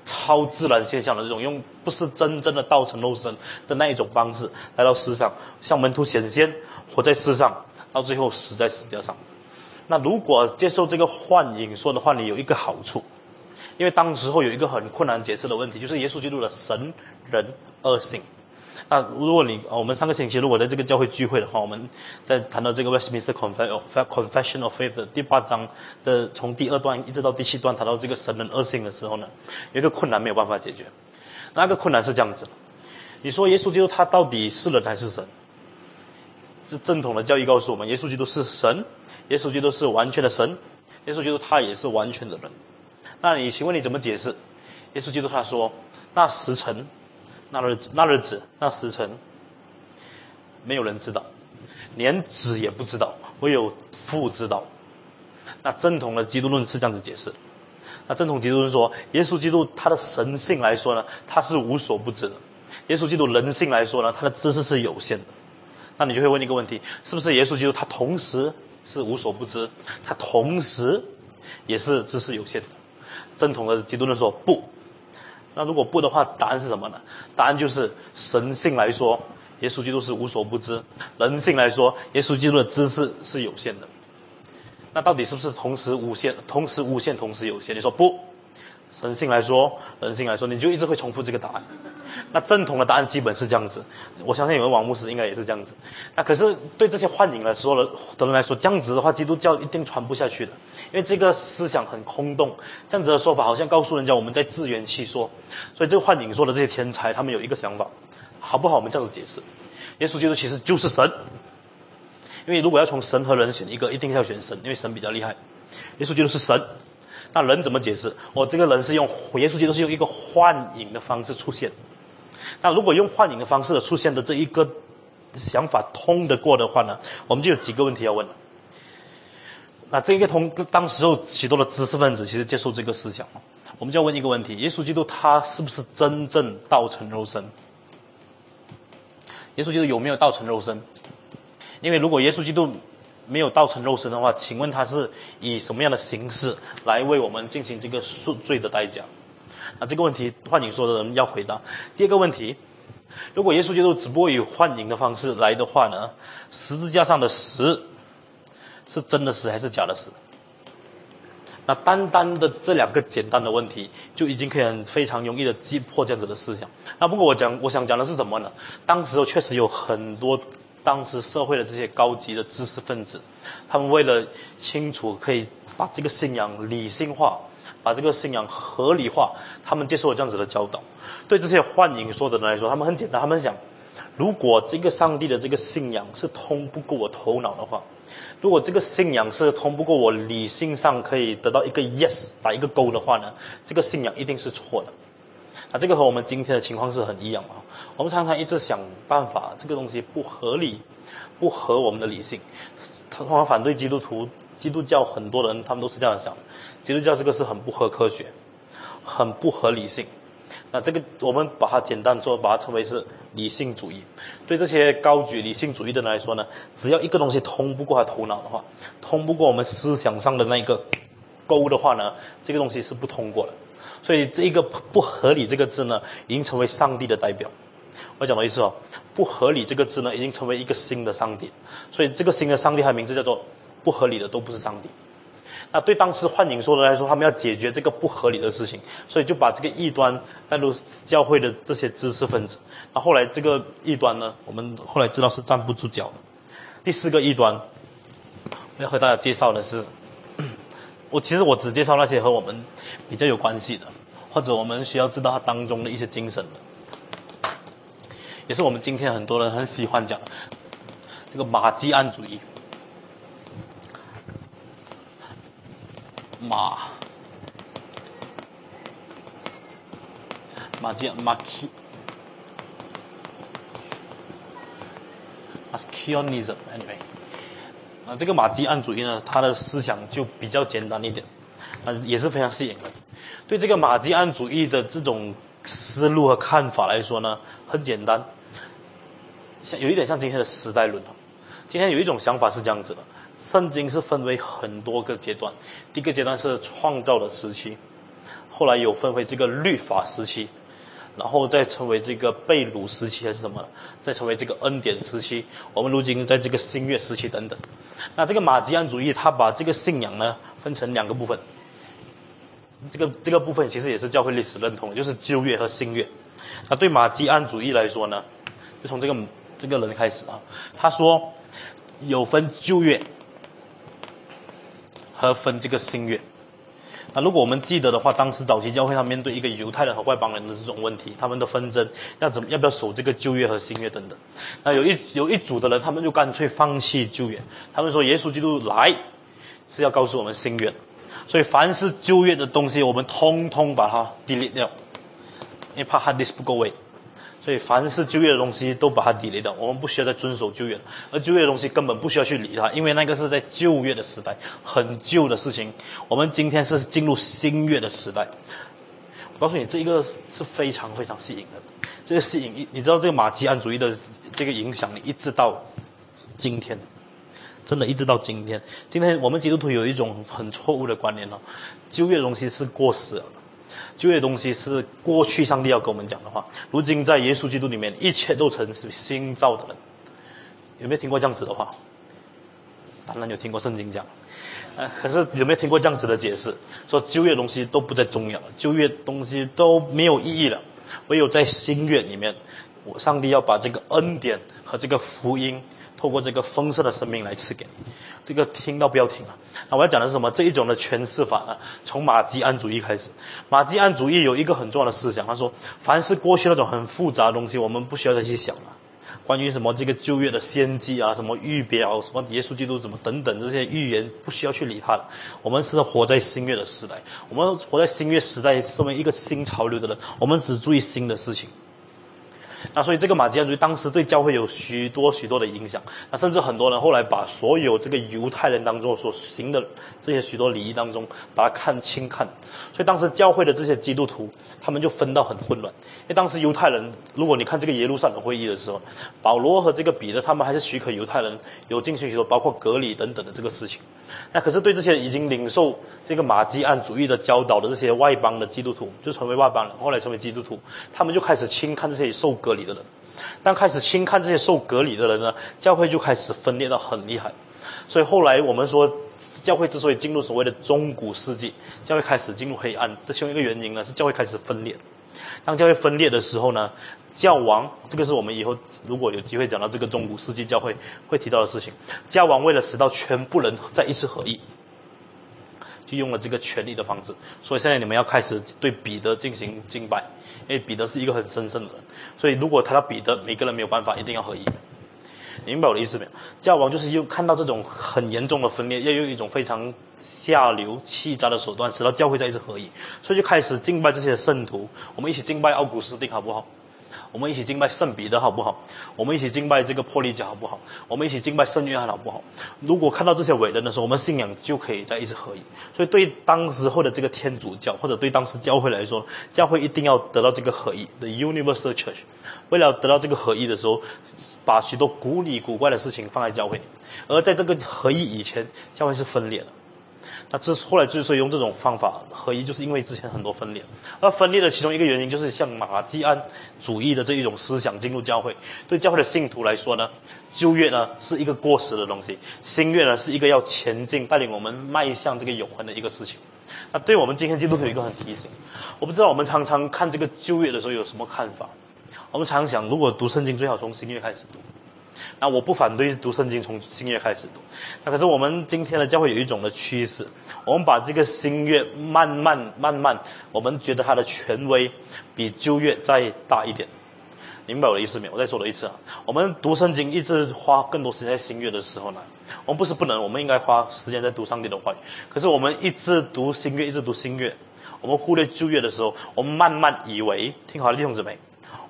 超自然现象的这种，用不是真正的道成肉身的那一种方式来到世上，向门徒显现，活在世上，到最后死在死架上。那如果接受这个幻影说的话，你有一个好处，因为当时候有一个很困难解释的问题，就是耶稣基督的神人二性。那如果你我们上个星期如果在这个教会聚会的话，我们在谈到这个 Westminster Confession of Faith 第八章的从第二段一直到第七段谈到这个神人二性的时候呢，有一个困难没有办法解决。那个困难是这样子：你说耶稣基督他到底是人还是神？是正统的教义告诉我们，耶稣基督是神，耶稣基督是完全的神，耶稣基督他也是完全的人。那你请问你怎么解释？耶稣基督他说：“那时辰，那日子，那日子，那时辰，没有人知道，连子也不知道，唯有父知道。”那正统的基督论是这样子解释。那正统基督论说，耶稣基督他的神性来说呢，他是无所不知的；耶稣基督人性来说呢，他的知识是有限的。那你就会问一个问题：是不是耶稣基督他同时是无所不知，他同时也是知识有限的？正统的基督论说不。那如果不的话，答案是什么呢？答案就是神性来说，耶稣基督是无所不知；人性来说，耶稣基督的知识是有限的。那到底是不是同时无限、同时无限、同时有限？你说不。神性来说，人性来说，你就一直会重复这个答案。那正统的答案基本是这样子。我相信有的王牧师应该也是这样子。那可是对这些幻影来说的的人来说，这样子的话，基督教一定传不下去的，因为这个思想很空洞。这样子的说法好像告诉人家我们在自圆其说。所以这个幻影说的这些天才，他们有一个想法，好不好？我们这样子解释：耶稣基督其实就是神。因为如果要从神和人选一个，一定要选神，因为神比较厉害。耶稣基督是神。那人怎么解释？我这个人是用耶稣基督是用一个幻影的方式出现。那如果用幻影的方式出现的这一个想法通得过的话呢，我们就有几个问题要问了。那这个通当时候许多的知识分子其实接受这个思想，我们就要问一个问题：耶稣基督他是不是真正道成肉身？耶稣基督有没有道成肉身？因为如果耶稣基督没有道成肉身的话，请问他是以什么样的形式来为我们进行这个赎罪的代价？那这个问题幻影说的人要回答。第二个问题，如果耶稣基督只不过以幻影的方式来的话呢？十字架上的死是真的死还是假的死？那单单的这两个简单的问题，就已经可以很非常容易的击破这样子的思想。那不过我讲，我想讲的是什么呢？当时候确实有很多。当时社会的这些高级的知识分子，他们为了清楚可以把这个信仰理性化，把这个信仰合理化，他们接受了这样子的教导。对这些幻影说的人来说，他们很简单，他们想：如果这个上帝的这个信仰是通不过我头脑的话，如果这个信仰是通不过我理性上可以得到一个 yes 打一个勾的话呢，这个信仰一定是错的。那这个和我们今天的情况是很一样啊。我们常常一直想办法，这个东西不合理，不合我们的理性。通常反对基督徒、基督教很多人，他们都是这样想的：基督教这个是很不合科学，很不合理性。那这个我们把它简单做，把它称为是理性主义。对这些高举理性主义的人来说呢，只要一个东西通不过他头脑的话，通不过我们思想上的那一个沟的话呢，这个东西是不通过的。所以这一个不合理这个字呢，已经成为上帝的代表。我讲的意思哦，不合理这个字呢，已经成为一个新的上帝。所以这个新的上帝，它的名字叫做不合理的都不是上帝。那对当时幻影说的来说，他们要解决这个不合理的事情，所以就把这个异端带入教会的这些知识分子。那后来这个异端呢，我们后来知道是站不住脚的。第四个异端，我要和大家介绍的是，我其实我只介绍那些和我们。比较有关系的，或者我们需要知道它当中的一些精神的，也是我们今天很多人很喜欢讲这个马基安主义。马马基马基马基 a n i s m anyway，啊，这个马基安主义呢，他的思想就比较简单一点。啊，也是非常吸引人。对这个马基安主义的这种思路和看法来说呢，很简单，像有一点像今天的时代论啊。今天有一种想法是这样子的：圣经是分为很多个阶段，第一个阶段是创造的时期，后来有分为这个律法时期，然后再成为这个被掳时期还是什么？再成为这个恩典时期。我们如今在这个新月时期等等。那这个马基安主义，他把这个信仰呢分成两个部分。这个这个部分其实也是教会历史认同，就是旧约和新约。那对马基安主义来说呢，就从这个这个人开始啊，他说有分旧约和分这个新约。那如果我们记得的话，当时早期教会他面对一个犹太人和外邦人的这种问题，他们的纷争要怎么要不要守这个旧约和新约等等。那有一有一组的人，他们就干脆放弃旧约，他们说耶稣基督来是要告诉我们新约，所以凡是旧约的东西，我们通通把它 delete 掉，因为怕 hard disk 不够位。所以，凡是旧约的东西都把它抵离掉，我们不需要再遵守旧约，而旧约的东西根本不需要去理它，因为那个是在旧约的时代，很旧的事情。我们今天是进入新约的时代。我告诉你，这一个是非常非常吸引的，这个吸引，你知道这个马基安主义的这个影响力，一直到今天，真的一直到今天。今天我们基督徒有一种很错误的观念哦，旧约的东西是过时了。旧约东西是过去上帝要跟我们讲的话，如今在耶稣基督里面，一切都成是新造的人。有没有听过这样子的话？当然有听过圣经讲，呃，可是有没有听过这样子的解释？说旧约东西都不再重要，旧约东西都没有意义了，唯有在新约里面，我上帝要把这个恩典和这个福音。透过这个丰盛的生命来赐给你，这个听到不要停啊！那我要讲的是什么？这一种的诠释法啊，从马基安主义开始。马基安主义有一个很重要的思想，他说：凡是过去那种很复杂的东西，我们不需要再去想了。关于什么这个旧约的先机啊，什么预表，什么耶稣基督怎么等等这些预言，不需要去理它了。我们是活在新约的时代，我们活在新约时代，身为一个新潮流的人，我们只注意新的事情。那所以这个马基安主义当时对教会有许多许多的影响，那甚至很多人后来把所有这个犹太人当中所行的这些许多礼仪当中，把它看轻看，所以当时教会的这些基督徒，他们就分到很混乱。因为当时犹太人，如果你看这个耶路撒冷会议的时候，保罗和这个彼得他们还是许可犹太人有进行许多包括隔离等等的这个事情。那可是对这些已经领受这个马基安主义的教导的这些外邦的基督徒，就成为外邦人，后来成为基督徒，他们就开始轻看这些受隔离的人。当开始轻看这些受隔离的人呢，教会就开始分裂的很厉害。所以后来我们说，教会之所以进入所谓的中古世纪，教会开始进入黑暗的其中一个原因呢，是教会开始分裂。当教会分裂的时候呢，教王这个是我们以后如果有机会讲到这个中古世纪教会会提到的事情。教王为了使到全部人再一次合一，就用了这个权力的方式。所以现在你们要开始对彼得进行敬拜，因为彼得是一个很神圣的人。所以如果谈到彼得，每个人没有办法，一定要合一。明白我的意思没有？教王就是用看到这种很严重的分裂，要用一种非常下流气渣的手段，使到教会再一次合一，所以就开始敬拜这些圣徒。我们一起敬拜奥古斯丁，好不好？我们一起敬拜圣彼得，好不好？我们一起敬拜这个破利甲，好不好？我们一起敬拜圣约翰，好不好？如果看到这些伟人的时候，我们信仰就可以在一次合一。所以对当时候的这个天主教，或者对当时教会来说，教会一定要得到这个合一，the universal church。为了得到这个合一的时候，把许多古里古怪的事情放在教会，而在这个合一以前，教会是分裂的。那这后来之所以用这种方法合一，就是因为之前很多分裂，而分裂的其中一个原因就是像马基安主义的这一种思想进入教会，对教会的信徒来说呢，旧约呢是一个过时的东西，新约呢是一个要前进、带领我们迈向这个永恒的一个事情。那对我们今天基督徒有一个很提醒，我不知道我们常常看这个旧约的时候有什么看法？我们常常想，如果读圣经最好从新约开始读。那我不反对读圣经从新约开始读，那可是我们今天的教会有一种的趋势，我们把这个新约慢慢慢慢，我们觉得它的权威比旧约再大一点，明白我的意思没有？我再说了一次啊，我们读圣经一直花更多时间在新约的时候呢，我们不是不能，我们应该花时间在读上帝的话语，可是我们一直读新约，一直读新约，我们忽略旧约的时候，我们慢慢以为，听好了弟兄姊妹。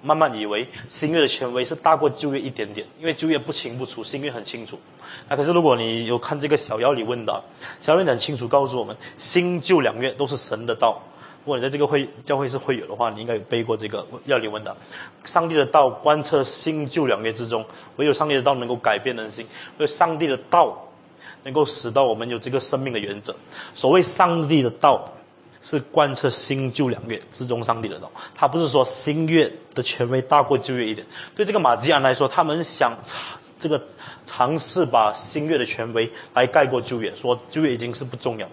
慢慢以为新月的权威是大过旧约一点点，因为旧约不清不楚，新月很清楚。那可是如果你有看这个小妖里问答，小妖里很清楚告诉我们，新旧两月都是神的道。如果你在这个会教会是会友的话，你应该有背过这个要你问答。上帝的道观测新旧两月之中，唯有上帝的道能够改变人心，因为上帝的道能够使到我们有这个生命的原则。所谓上帝的道。是贯彻新旧两约之中上帝的道。他不是说新约的权威大过旧约一点。对这个马基安来说，他们想尝这个尝试把新约的权威来盖过旧约，说旧约已经是不重要。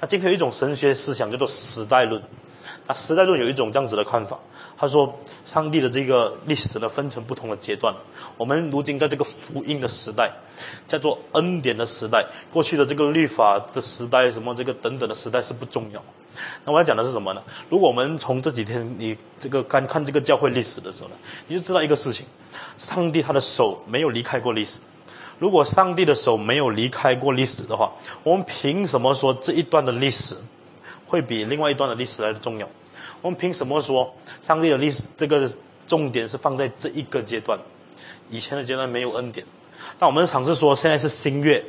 那今天有一种神学思想叫做时代论。那时代论有一种这样子的看法，他说，上帝的这个历史呢分成不同的阶段，我们如今在这个福音的时代，叫做恩典的时代，过去的这个律法的时代，什么这个等等的时代是不重要。那我要讲的是什么呢？如果我们从这几天你这个看看这个教会历史的时候呢，你就知道一个事情，上帝他的手没有离开过历史。如果上帝的手没有离开过历史的话，我们凭什么说这一段的历史？会比另外一段的历史来的重要。我们凭什么说上帝的历史这个重点是放在这一个阶段？以前的阶段没有恩典。但我们尝试说现在是新月，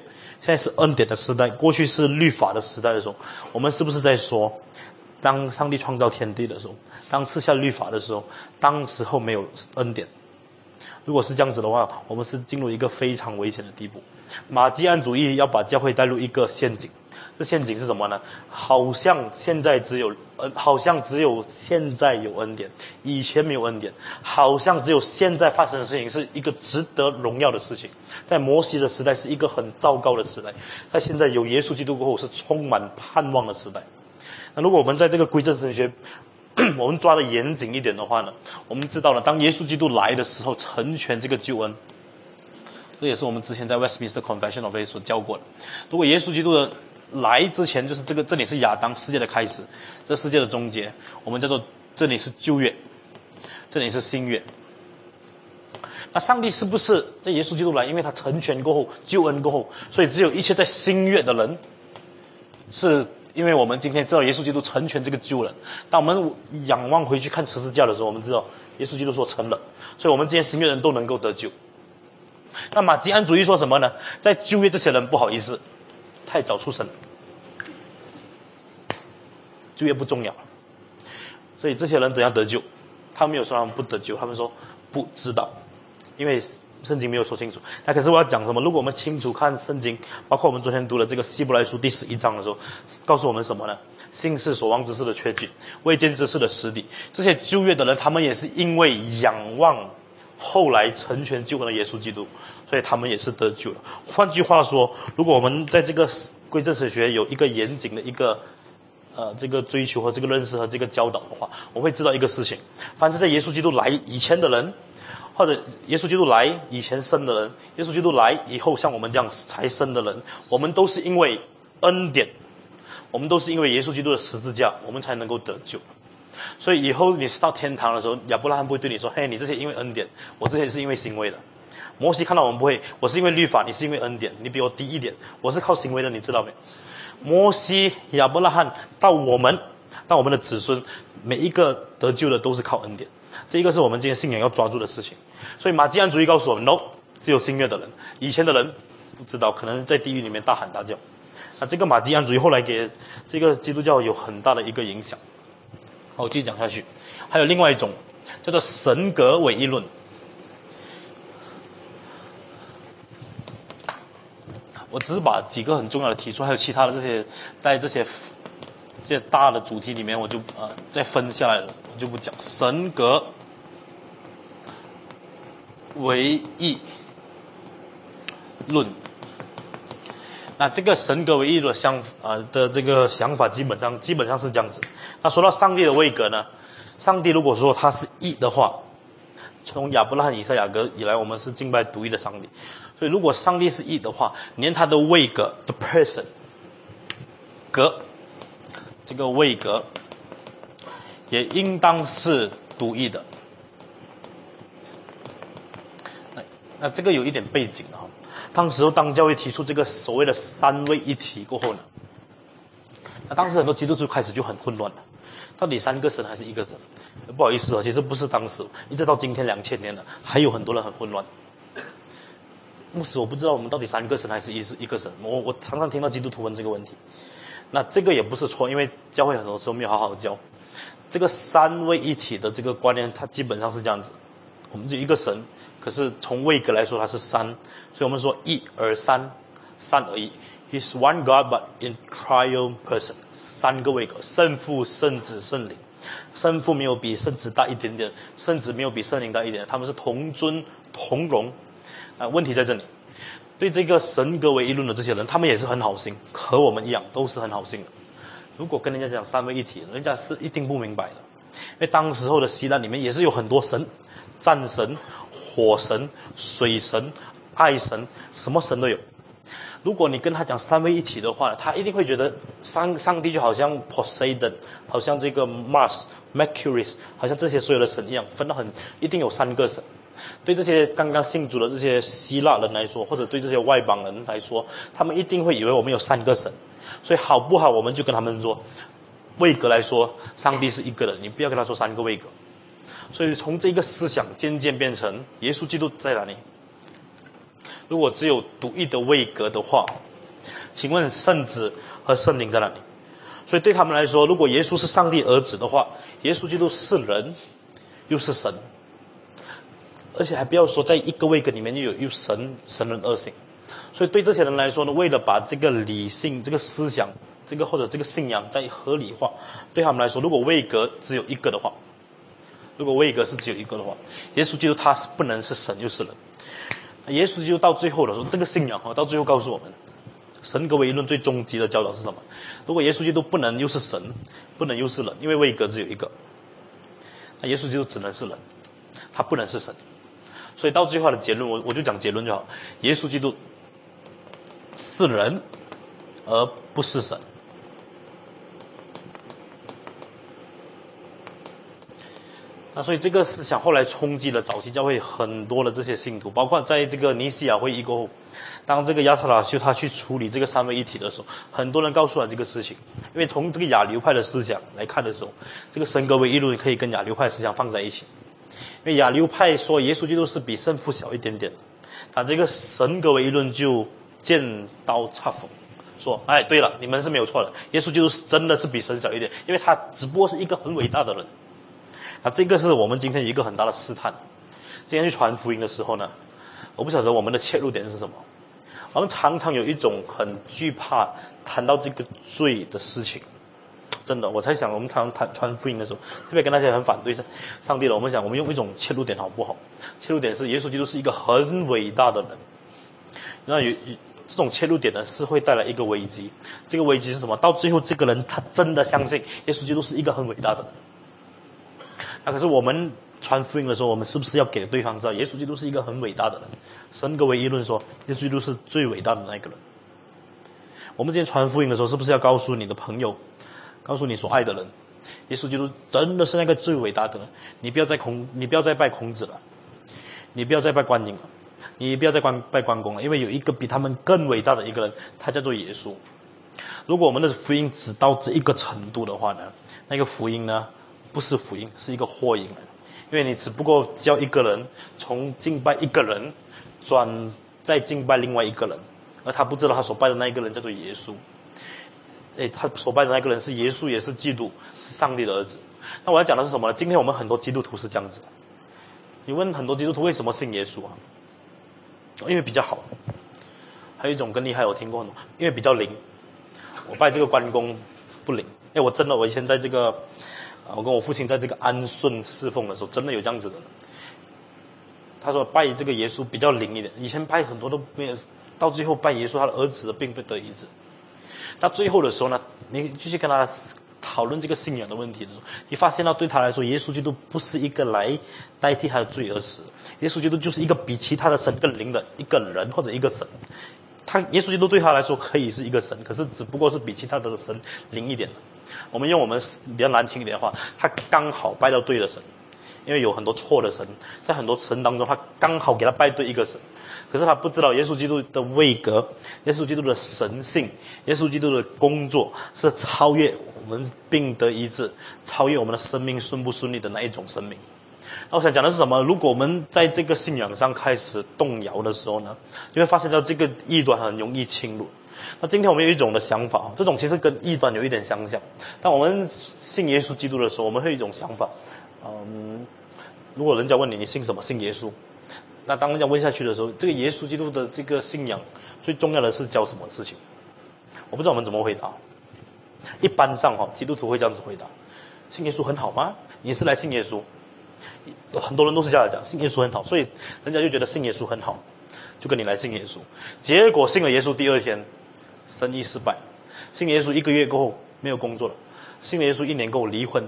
现在是恩典的时代。过去是律法的时代的时候，我们是不是在说，当上帝创造天地的时候，当赐下律法的时候，当时候没有恩典？如果是这样子的话，我们是进入一个非常危险的地步。马基安主义要把教会带入一个陷阱。这陷阱是什么呢？好像现在只有恩，好像只有现在有恩典，以前没有恩典。好像只有现在发生的事情是一个值得荣耀的事情。在摩西的时代是一个很糟糕的时代，在现在有耶稣基督过后是充满盼望的时代。那如果我们在这个归正神学，我们抓的严谨一点的话呢，我们知道了，当耶稣基督来的时候，成全这个救恩。这也是我们之前在 Westminster Confession of Faith 所教过的。如果耶稣基督的来之前就是这个，这里是亚当世界的开始，这世界的终结，我们叫做这里是旧约，这里是新约。那上帝是不是在耶稣基督来？因为他成全过后，救恩过后，所以只有一切在新约的人，是因为我们今天知道耶稣基督成全这个救人。当我们仰望回去看十字架的时候，我们知道耶稣基督说成了，所以我们今天新约人都能够得救。那马基安主义说什么呢？在旧约这些人不好意思。太早出生，就业不重要，所以这些人怎样得救？他们没有说他们不得救，他们说不知道，因为圣经没有说清楚。那可是我要讲什么？如果我们清楚看圣经，包括我们昨天读了这个希伯来书第十一章的时候，告诉我们什么呢？心是所望之事的缺据，未见之事的实底。这些旧约的人，他们也是因为仰望。后来成全救恩的耶稣基督，所以他们也是得救了。换句话说，如果我们在这个归正史学有一个严谨的一个呃这个追求和这个认识和这个教导的话，我会知道一个事情：凡是在耶稣基督来以前的人，或者耶稣基督来以前生的人，耶稣基督来以后像我们这样才生的人，我们都是因为恩典，我们都是因为耶稣基督的十字架，我们才能够得救。所以以后你是到天堂的时候，亚伯拉罕不会对你说：“嘿，你这些因为恩典，我这些是因为行为的。”摩西看到我们不会，我是因为律法，你是因为恩典，你比我低一点，我是靠行为的，你知道没？摩西、亚伯拉罕到我们，到我们的子孙，每一个得救的都是靠恩典，这一个是我们今天信仰要抓住的事情。所以马基安主义告诉我们：no，只有新约的人，以前的人不知道，可能在地狱里面大喊大叫。那这个马基安主义后来给这个基督教有很大的一个影响。好，继续讲下去。还有另外一种叫做神格唯一论。我只是把几个很重要的提出，还有其他的这些，在这些这些大的主题里面，我就呃再分下来了，我就不讲神格唯一论。那这个神格为一的想啊的这个想法，基本上基本上是这样子。那说到上帝的位格呢，上帝如果说他是一的话，从亚伯拉罕、以赛亚格以来，我们是敬拜独一的上帝。所以如果上帝是一的话，连他的位格 the person 格这个位格也应当是独一的。那这个有一点背景啊。当时当教会提出这个所谓的三位一体过后呢，那当时很多基督徒开始就很混乱了，到底三个神还是一个神？不好意思啊，其实不是当时，一直到今天两千年了，还有很多人很混乱。牧师，我不知道我们到底三个神还是一是一个神。我我常常听到基督徒问这个问题，那这个也不是错，因为教会很多时候没有好好教这个三位一体的这个观念，它基本上是这样子，我们就一个神。可是从位格来说，它是三，所以我们说一而三，三而一，He's one God, but in trial person，三个位格，圣父、圣子、圣灵。圣父没有比圣子大一点点，圣子没有比圣灵大一点，他们是同尊同荣。啊，问题在这里。对这个神格为一论的这些人，他们也是很好心，和我们一样，都是很好心的。如果跟人家讲三位一体，人家是一定不明白的。因为当时候的希腊里面也是有很多神，战神、火神、水神、爱神，什么神都有。如果你跟他讲三位一体的话，他一定会觉得上上帝就好像 Poseidon，好像这个 Mars、Mercury，好像这些所有的神一样，分得很一定有三个神。对这些刚刚信主的这些希腊人来说，或者对这些外邦人来说，他们一定会以为我们有三个神。所以好不好？我们就跟他们说，位格来说，上帝是一个人，你不要跟他说三个位格。所以从这个思想渐渐变成耶稣基督在哪里？如果只有独一的位格的话，请问圣子和圣灵在哪里？所以对他们来说，如果耶稣是上帝儿子的话，耶稣基督是人，又是神，而且还不要说在一个位格里面又有又神神人二性。所以对这些人来说呢，为了把这个理性、这个思想、这个或者这个信仰再合理化，对他们来说，如果位格只有一个的话，如果位格是只有一个的话，耶稣基督他是不能是神又是人。耶稣就到最后的时候，这个信仰哈，到最后告诉我们，神格唯一论最终极的教导是什么？如果耶稣基督不能又是神，不能又是人，因为位格只有一个，那耶稣基督只能是人，他不能是神。所以到最后的结论，我我就讲结论就好，耶稣基督是人，而不是神。那所以这个思想后来冲击了早期教会很多的这些信徒，包括在这个尼西亚会议过后，当这个亚特拉修他去处理这个三位一体的时候，很多人告诉了这个事情。因为从这个亚流派的思想来看的时候，这个神格唯一论可以跟亚流派思想放在一起。因为亚流派说耶稣基督是比圣父小一点点，啊，这个神格唯一论就剑刀插锋，说，哎，对了，你们是没有错的，耶稣基督是真的是比神小一点，因为他只不过是一个很伟大的人。那这个是我们今天一个很大的试探。今天去传福音的时候呢，我不晓得我们的切入点是什么。我们常常有一种很惧怕谈到这个罪的事情。真的，我才想，我们常常谈传福音的时候，特别跟那些很反对上上帝的，我们想，我们用一种切入点好不好？切入点是耶稣基督是一个很伟大的人。那有这种切入点呢，是会带来一个危机。这个危机是什么？到最后，这个人他真的相信耶稣基督是一个很伟大的人。那可是我们传福音的时候，我们是不是要给对方知道，耶稣基督是一个很伟大的人？神格唯一论说，耶稣基督是最伟大的那个人。我们今天传福音的时候，是不是要告诉你的朋友，告诉你所爱的人，耶稣基督真的是那个最伟大的人？你不要再孔，你不要再拜孔子了，你不要再拜观音了，你不要再关拜关公了，因为有一个比他们更伟大的一个人，他叫做耶稣。如果我们的福音只到这一个程度的话呢，那个福音呢？不是福音，是一个祸因来的。因为你只不过教一个人从敬拜一个人，转再敬拜另外一个人，而他不知道他所拜的那一个人叫做耶稣。哎，他所拜的那个人是耶稣，也是基督，是上帝的儿子。那我要讲的是什么呢？今天我们很多基督徒是这样子。你问很多基督徒为什么信耶稣啊？因为比较好。还有一种更厉害，我听过，因为比较灵。我拜这个关公不灵。哎，我真的，我以前在这个。啊，我跟我父亲在这个安顺侍奉的时候，真的有这样子的。他说拜这个耶稣比较灵一点，以前拜很多都没有，到最后拜耶稣他的儿子的病不得医治。到最后的时候呢，你继续跟他讨论这个信仰的问题的时候，你发现到对他来说，耶稣基督不是一个来代替他的罪而死，耶稣基督就是一个比其他的神更灵的一个人或者一个神。他耶稣基督对他来说可以是一个神，可是只不过是比其他的神灵一点。我们用我们比较难听一点的话，他刚好拜到对的神，因为有很多错的神，在很多神当中，他刚好给他拜对一个神，可是他不知道耶稣基督的位格，耶稣基督的神性，耶稣基督的工作是超越我们病得医治，超越我们的生命顺不顺利的那一种生命。那我想讲的是什么？如果我们在这个信仰上开始动摇的时候呢，你会发现到这个异端很容易侵入。那今天我们有一种的想法，这种其实跟异端有一点相像。当我们信耶稣基督的时候，我们会有一种想法，嗯，如果人家问你你信什么，信耶稣，那当人家问下去的时候，这个耶稣基督的这个信仰最重要的是教什么事情？我不知道我们怎么回答。一般上哈，基督徒会这样子回答：信耶稣很好吗？你是来信耶稣？很多人都是这样讲，信耶稣很好，所以人家就觉得信耶稣很好，就跟你来信耶稣。结果信了耶稣第二天，生意失败；信耶稣一个月过后没有工作了；信耶稣一年过后离婚；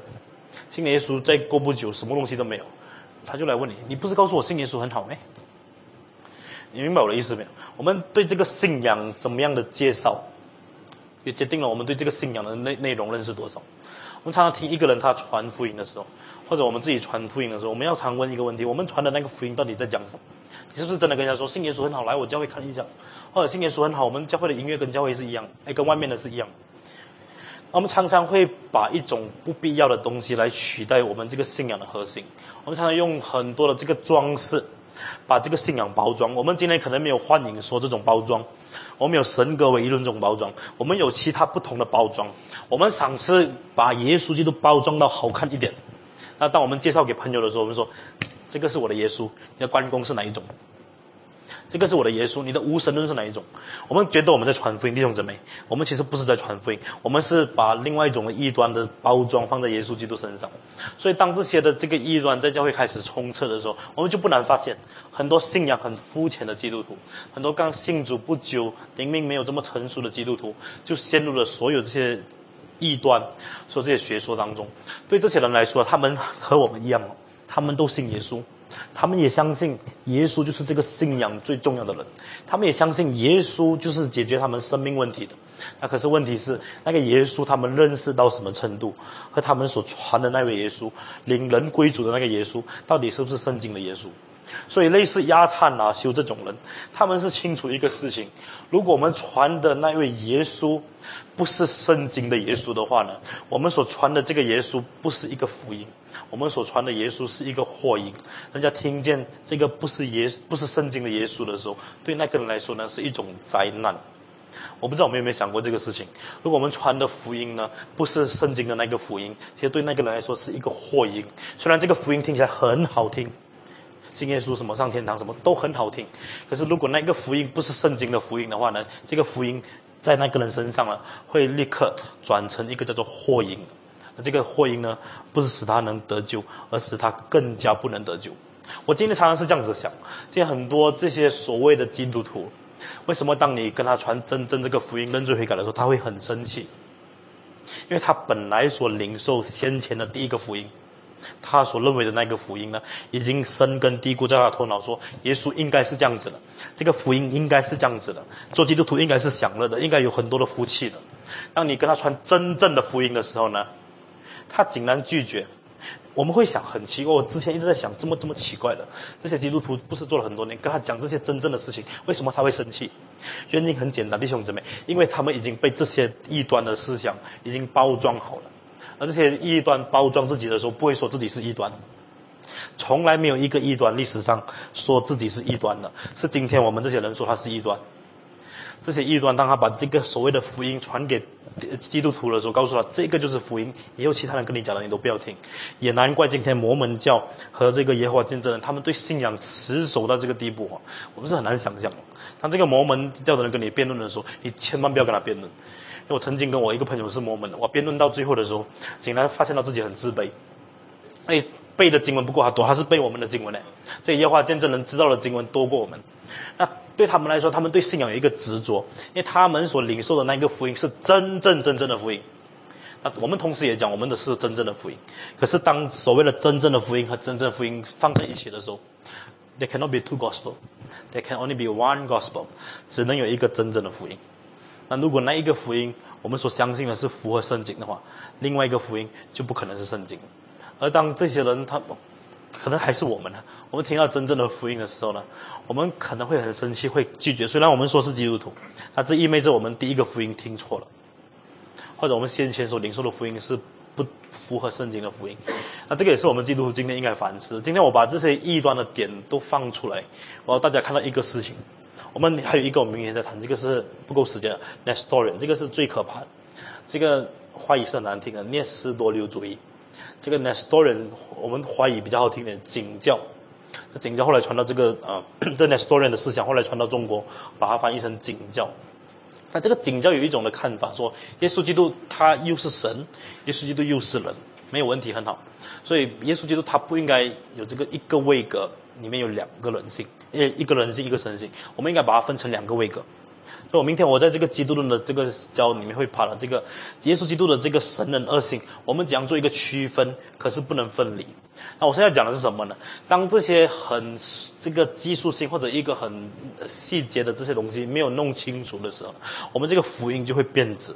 信耶稣再过不久什么东西都没有，他就来问你：你不是告诉我信耶稣很好吗？你明白我的意思没有？我们对这个信仰怎么样的介绍，也决定了我们对这个信仰的内内容认识多少。我们常常听一个人他传福音的时候，或者我们自己传福音的时候，我们要常问一个问题：我们传的那个福音到底在讲什么？你是不是真的跟人家说信耶稣很好，来我教会看一下？或者信耶稣很好，我们教会的音乐跟教会是一样，哎，跟外面的是一样。我们常常会把一种不必要的东西来取代我们这个信仰的核心。我们常常用很多的这个装饰，把这个信仰包装。我们今天可能没有欢迎说这种包装。我们有神格为一论种包装，我们有其他不同的包装。我们尝试把耶稣基督包装到好看一点。那当我们介绍给朋友的时候，我们说：“这个是我的耶稣，那关公是哪一种？这个是我的耶稣，你的无神论是哪一种？”我们觉得我们在传福音，弟兄姊妹，我们其实不是在传福音，我们是把另外一种的异端的包装放在耶稣基督身上。所以，当这些的这个异端在教会开始充斥的时候，我们就不难发现，很多信仰很肤浅的基督徒，很多刚信主不久、灵命没有这么成熟的基督徒，就陷入了所有这些。异端，说这些学说当中，对这些人来说，他们和我们一样哦，他们都信耶稣，他们也相信耶稣就是这个信仰最重要的人，他们也相信耶稣就是解决他们生命问题的。那可是问题是，那个耶稣他们认识到什么程度，和他们所传的那位耶稣，领人归主的那个耶稣，到底是不是圣经的耶稣？所以，类似亚探啊、修这种人，他们是清楚一个事情：如果我们传的那位耶稣不是圣经的耶稣的话呢，我们所传的这个耶稣不是一个福音，我们所传的耶稣是一个祸音。人家听见这个不是耶、不是圣经的耶稣的时候，对那个人来说呢，是一种灾难。我不知道我们有没有想过这个事情：如果我们传的福音呢，不是圣经的那个福音，其实对那个人来说是一个祸音。虽然这个福音听起来很好听。信耶稣什么上天堂什么都很好听，可是如果那个福音不是圣经的福音的话呢？这个福音在那个人身上呢，会立刻转成一个叫做祸因。那这个祸因呢，不是使他能得救，而使他更加不能得救。我今天常常是这样子想：，现在很多这些所谓的基督徒，为什么当你跟他传真正这个福音认罪悔改的时候，他会很生气？因为他本来所领受先前的第一个福音。他所认为的那个福音呢，已经深根蒂固在他的头脑，说耶稣应该是这样子的，这个福音应该是这样子的，做基督徒应该是享乐的，应该有很多的福气的。当你跟他传真正的福音的时候呢，他竟然拒绝。我们会想很奇怪，我之前一直在想，这么这么奇怪的，这些基督徒不是做了很多年，跟他讲这些真正的事情，为什么他会生气？原因很简单，弟兄姊妹，因为他们已经被这些异端的思想已经包装好了。而这些异端包装自己的时候，不会说自己是异端，从来没有一个异端历史上说自己是异端的，是今天我们这些人说他是异端。这些异端当他把这个所谓的福音传给基督徒的时候，告诉他这个就是福音，以后其他人跟你讲的你都不要听。也难怪今天摩门教和这个耶和华见证人，他们对信仰持守到这个地步啊，我们是很难想象。当这个摩门教的人跟你辩论的时候，你千万不要跟他辩论。我曾经跟我一个朋友是摩门的，我辩论到最后的时候，竟然发现到自己很自卑。哎，背的经文不够他多，他是背我们的经文呢。这耶和华见证人知道的经文多过我们。那对他们来说，他们对信仰有一个执着，因为他们所领受的那个福音是真正真正的福音。那我们同时也讲，我们的是真正的福音。可是当所谓的真正的福音和真正福音放在一起的时候，there cannot be two gospel. There can only be one gospel. 只能有一个真正的福音。那如果那一个福音我们所相信的是符合圣经的话，另外一个福音就不可能是圣经。而当这些人他可能还是我们呢？我们听到真正的福音的时候呢，我们可能会很生气，会拒绝。虽然我们说是基督徒，那这意味着我们第一个福音听错了，或者我们先前所领受的福音是不符合圣经的福音。那这个也是我们基督徒今天应该反思。今天我把这些异端的点都放出来，我要大家看到一个事情。我们还有一个，我们明天再谈。这个是不够时间。Nestorian，这个是最可怕的。这个话语是很难听的，念斯多留主义。这个 Nestorian，我们怀疑比较好听点，景教。景教后来传到这个啊，这 Nestorian 的思想后来传到中国，把它翻译成景教。那这个景教有一种的看法，说耶稣基督他又是神，耶稣基督又是人，没有问题，很好。所以耶稣基督他不应该有这个一个位格里面有两个人性，诶，一个人性一个神性，我们应该把它分成两个位格。所以我明天我在这个基督论的这个教里面会把了这个耶稣基督的这个神人二性，我们怎样做一个区分，可是不能分离。那我现在讲的是什么呢？当这些很这个技术性或者一个很细节的这些东西没有弄清楚的时候，我们这个福音就会变质。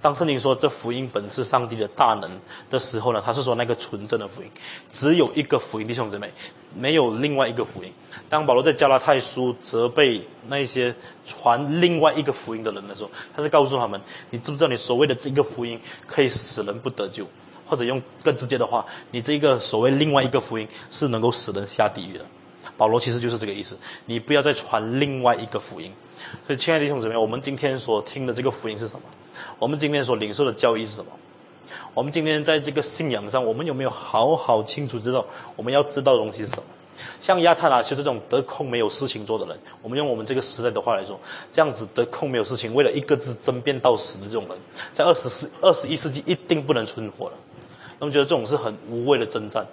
当圣经说这福音本是上帝的大能的时候呢，他是说那个纯正的福音，只有一个福音，弟兄姊妹，没有另外一个福音。当保罗在加拉太书责备那些传另外一个福音的人的时候，他是告诉他们：你知不知道你所谓的这个福音可以使人不得救？或者用更直接的话，你这个所谓另外一个福音是能够使人下地狱的。保罗其实就是这个意思，你不要再传另外一个福音。所以，亲爱的弟兄姊妹，我们今天所听的这个福音是什么？我们今天所领受的教义是什么？我们今天在这个信仰上，我们有没有好好清楚知道我们要知道的东西是什么？像亚特拉修这种得空没有事情做的人，我们用我们这个时代的话来说，这样子得空没有事情，为了一个字争辩到死的这种人，在二十世二十一世纪一定不能存活了。我们觉得这种是很无谓的征战。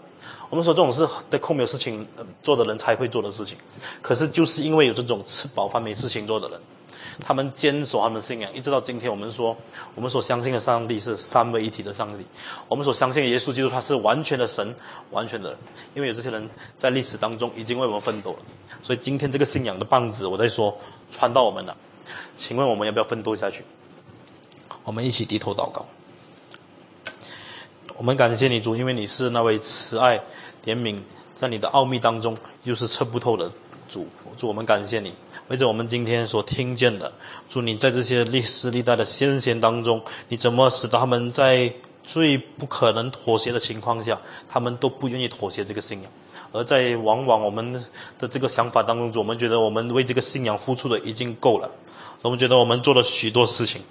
我们说这种是得空没有事情做的人才会做的事情。可是就是因为有这种吃饱饭没事情做的人，他们坚守他们的信仰，一直到今天，我们说我们所相信的上帝是三位一体的上帝，我们所相信的耶稣基督他是完全的神，完全的。因为有这些人在历史当中已经为我们奋斗了，所以今天这个信仰的棒子，我在说传到我们了。请问我们要不要奋斗下去？我们一起低头祷告。我们感谢你主，因为你是那位慈爱怜悯，在你的奥秘当中又是测不透的主。主，我们感谢你，为着我们今天所听见的，祝你在这些历史历代的先贤当中，你怎么使他们在最不可能妥协的情况下，他们都不愿意妥协这个信仰，而在往往我们的这个想法当中，我们觉得我们为这个信仰付出的已经够了，我们觉得我们做了许多事情。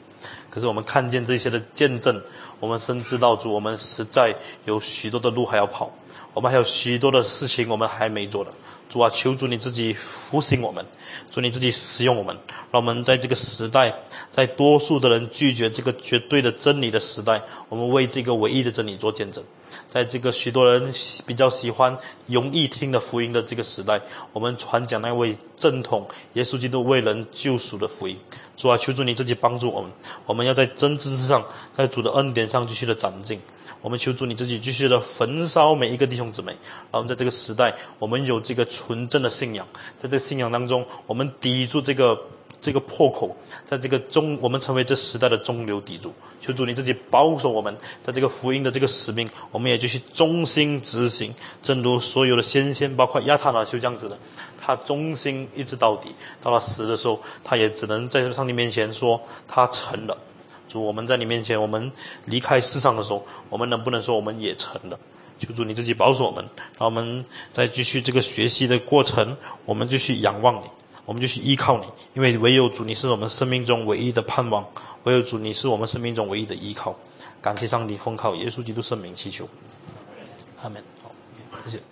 可是我们看见这些的见证，我们深知道主，我们实在有许多的路还要跑，我们还有许多的事情我们还没做的。主啊，求主你自己复兴我们，主你自己使用我们，让我们在这个时代，在多数的人拒绝这个绝对的真理的时代，我们为这个唯一的真理做见证。在这个许多人比较喜欢容易听的福音的这个时代，我们传讲那位正统耶稣基督为人救赎的福音。主啊，求主你自己帮助我们，我们要在真知识上，在主的恩典上继续的长进。我们求主你自己继续的焚烧每一个弟兄姊妹，然后在这个时代，我们有这个纯正的信仰，在这信仰当中，我们抵住这个。这个破口，在这个中，我们成为这时代的中流砥柱。求主你自己保守我们，在这个福音的这个使命，我们也继续忠心执行。正如所有的先贤，包括亚塔纳修这样子的，他忠心一直到底，到了死的时候，他也只能在上帝面前说他成了。主，我们在你面前，我们离开世上的时候，我们能不能说我们也成了？求主你自己保守我们，让我们再继续这个学习的过程，我们继续仰望你。我们就去依靠你，因为唯有主，你是我们生命中唯一的盼望；唯有主，你是我们生命中唯一的依靠。感谢上帝，奉靠耶稣基督圣名祈求，阿门。好，谢谢。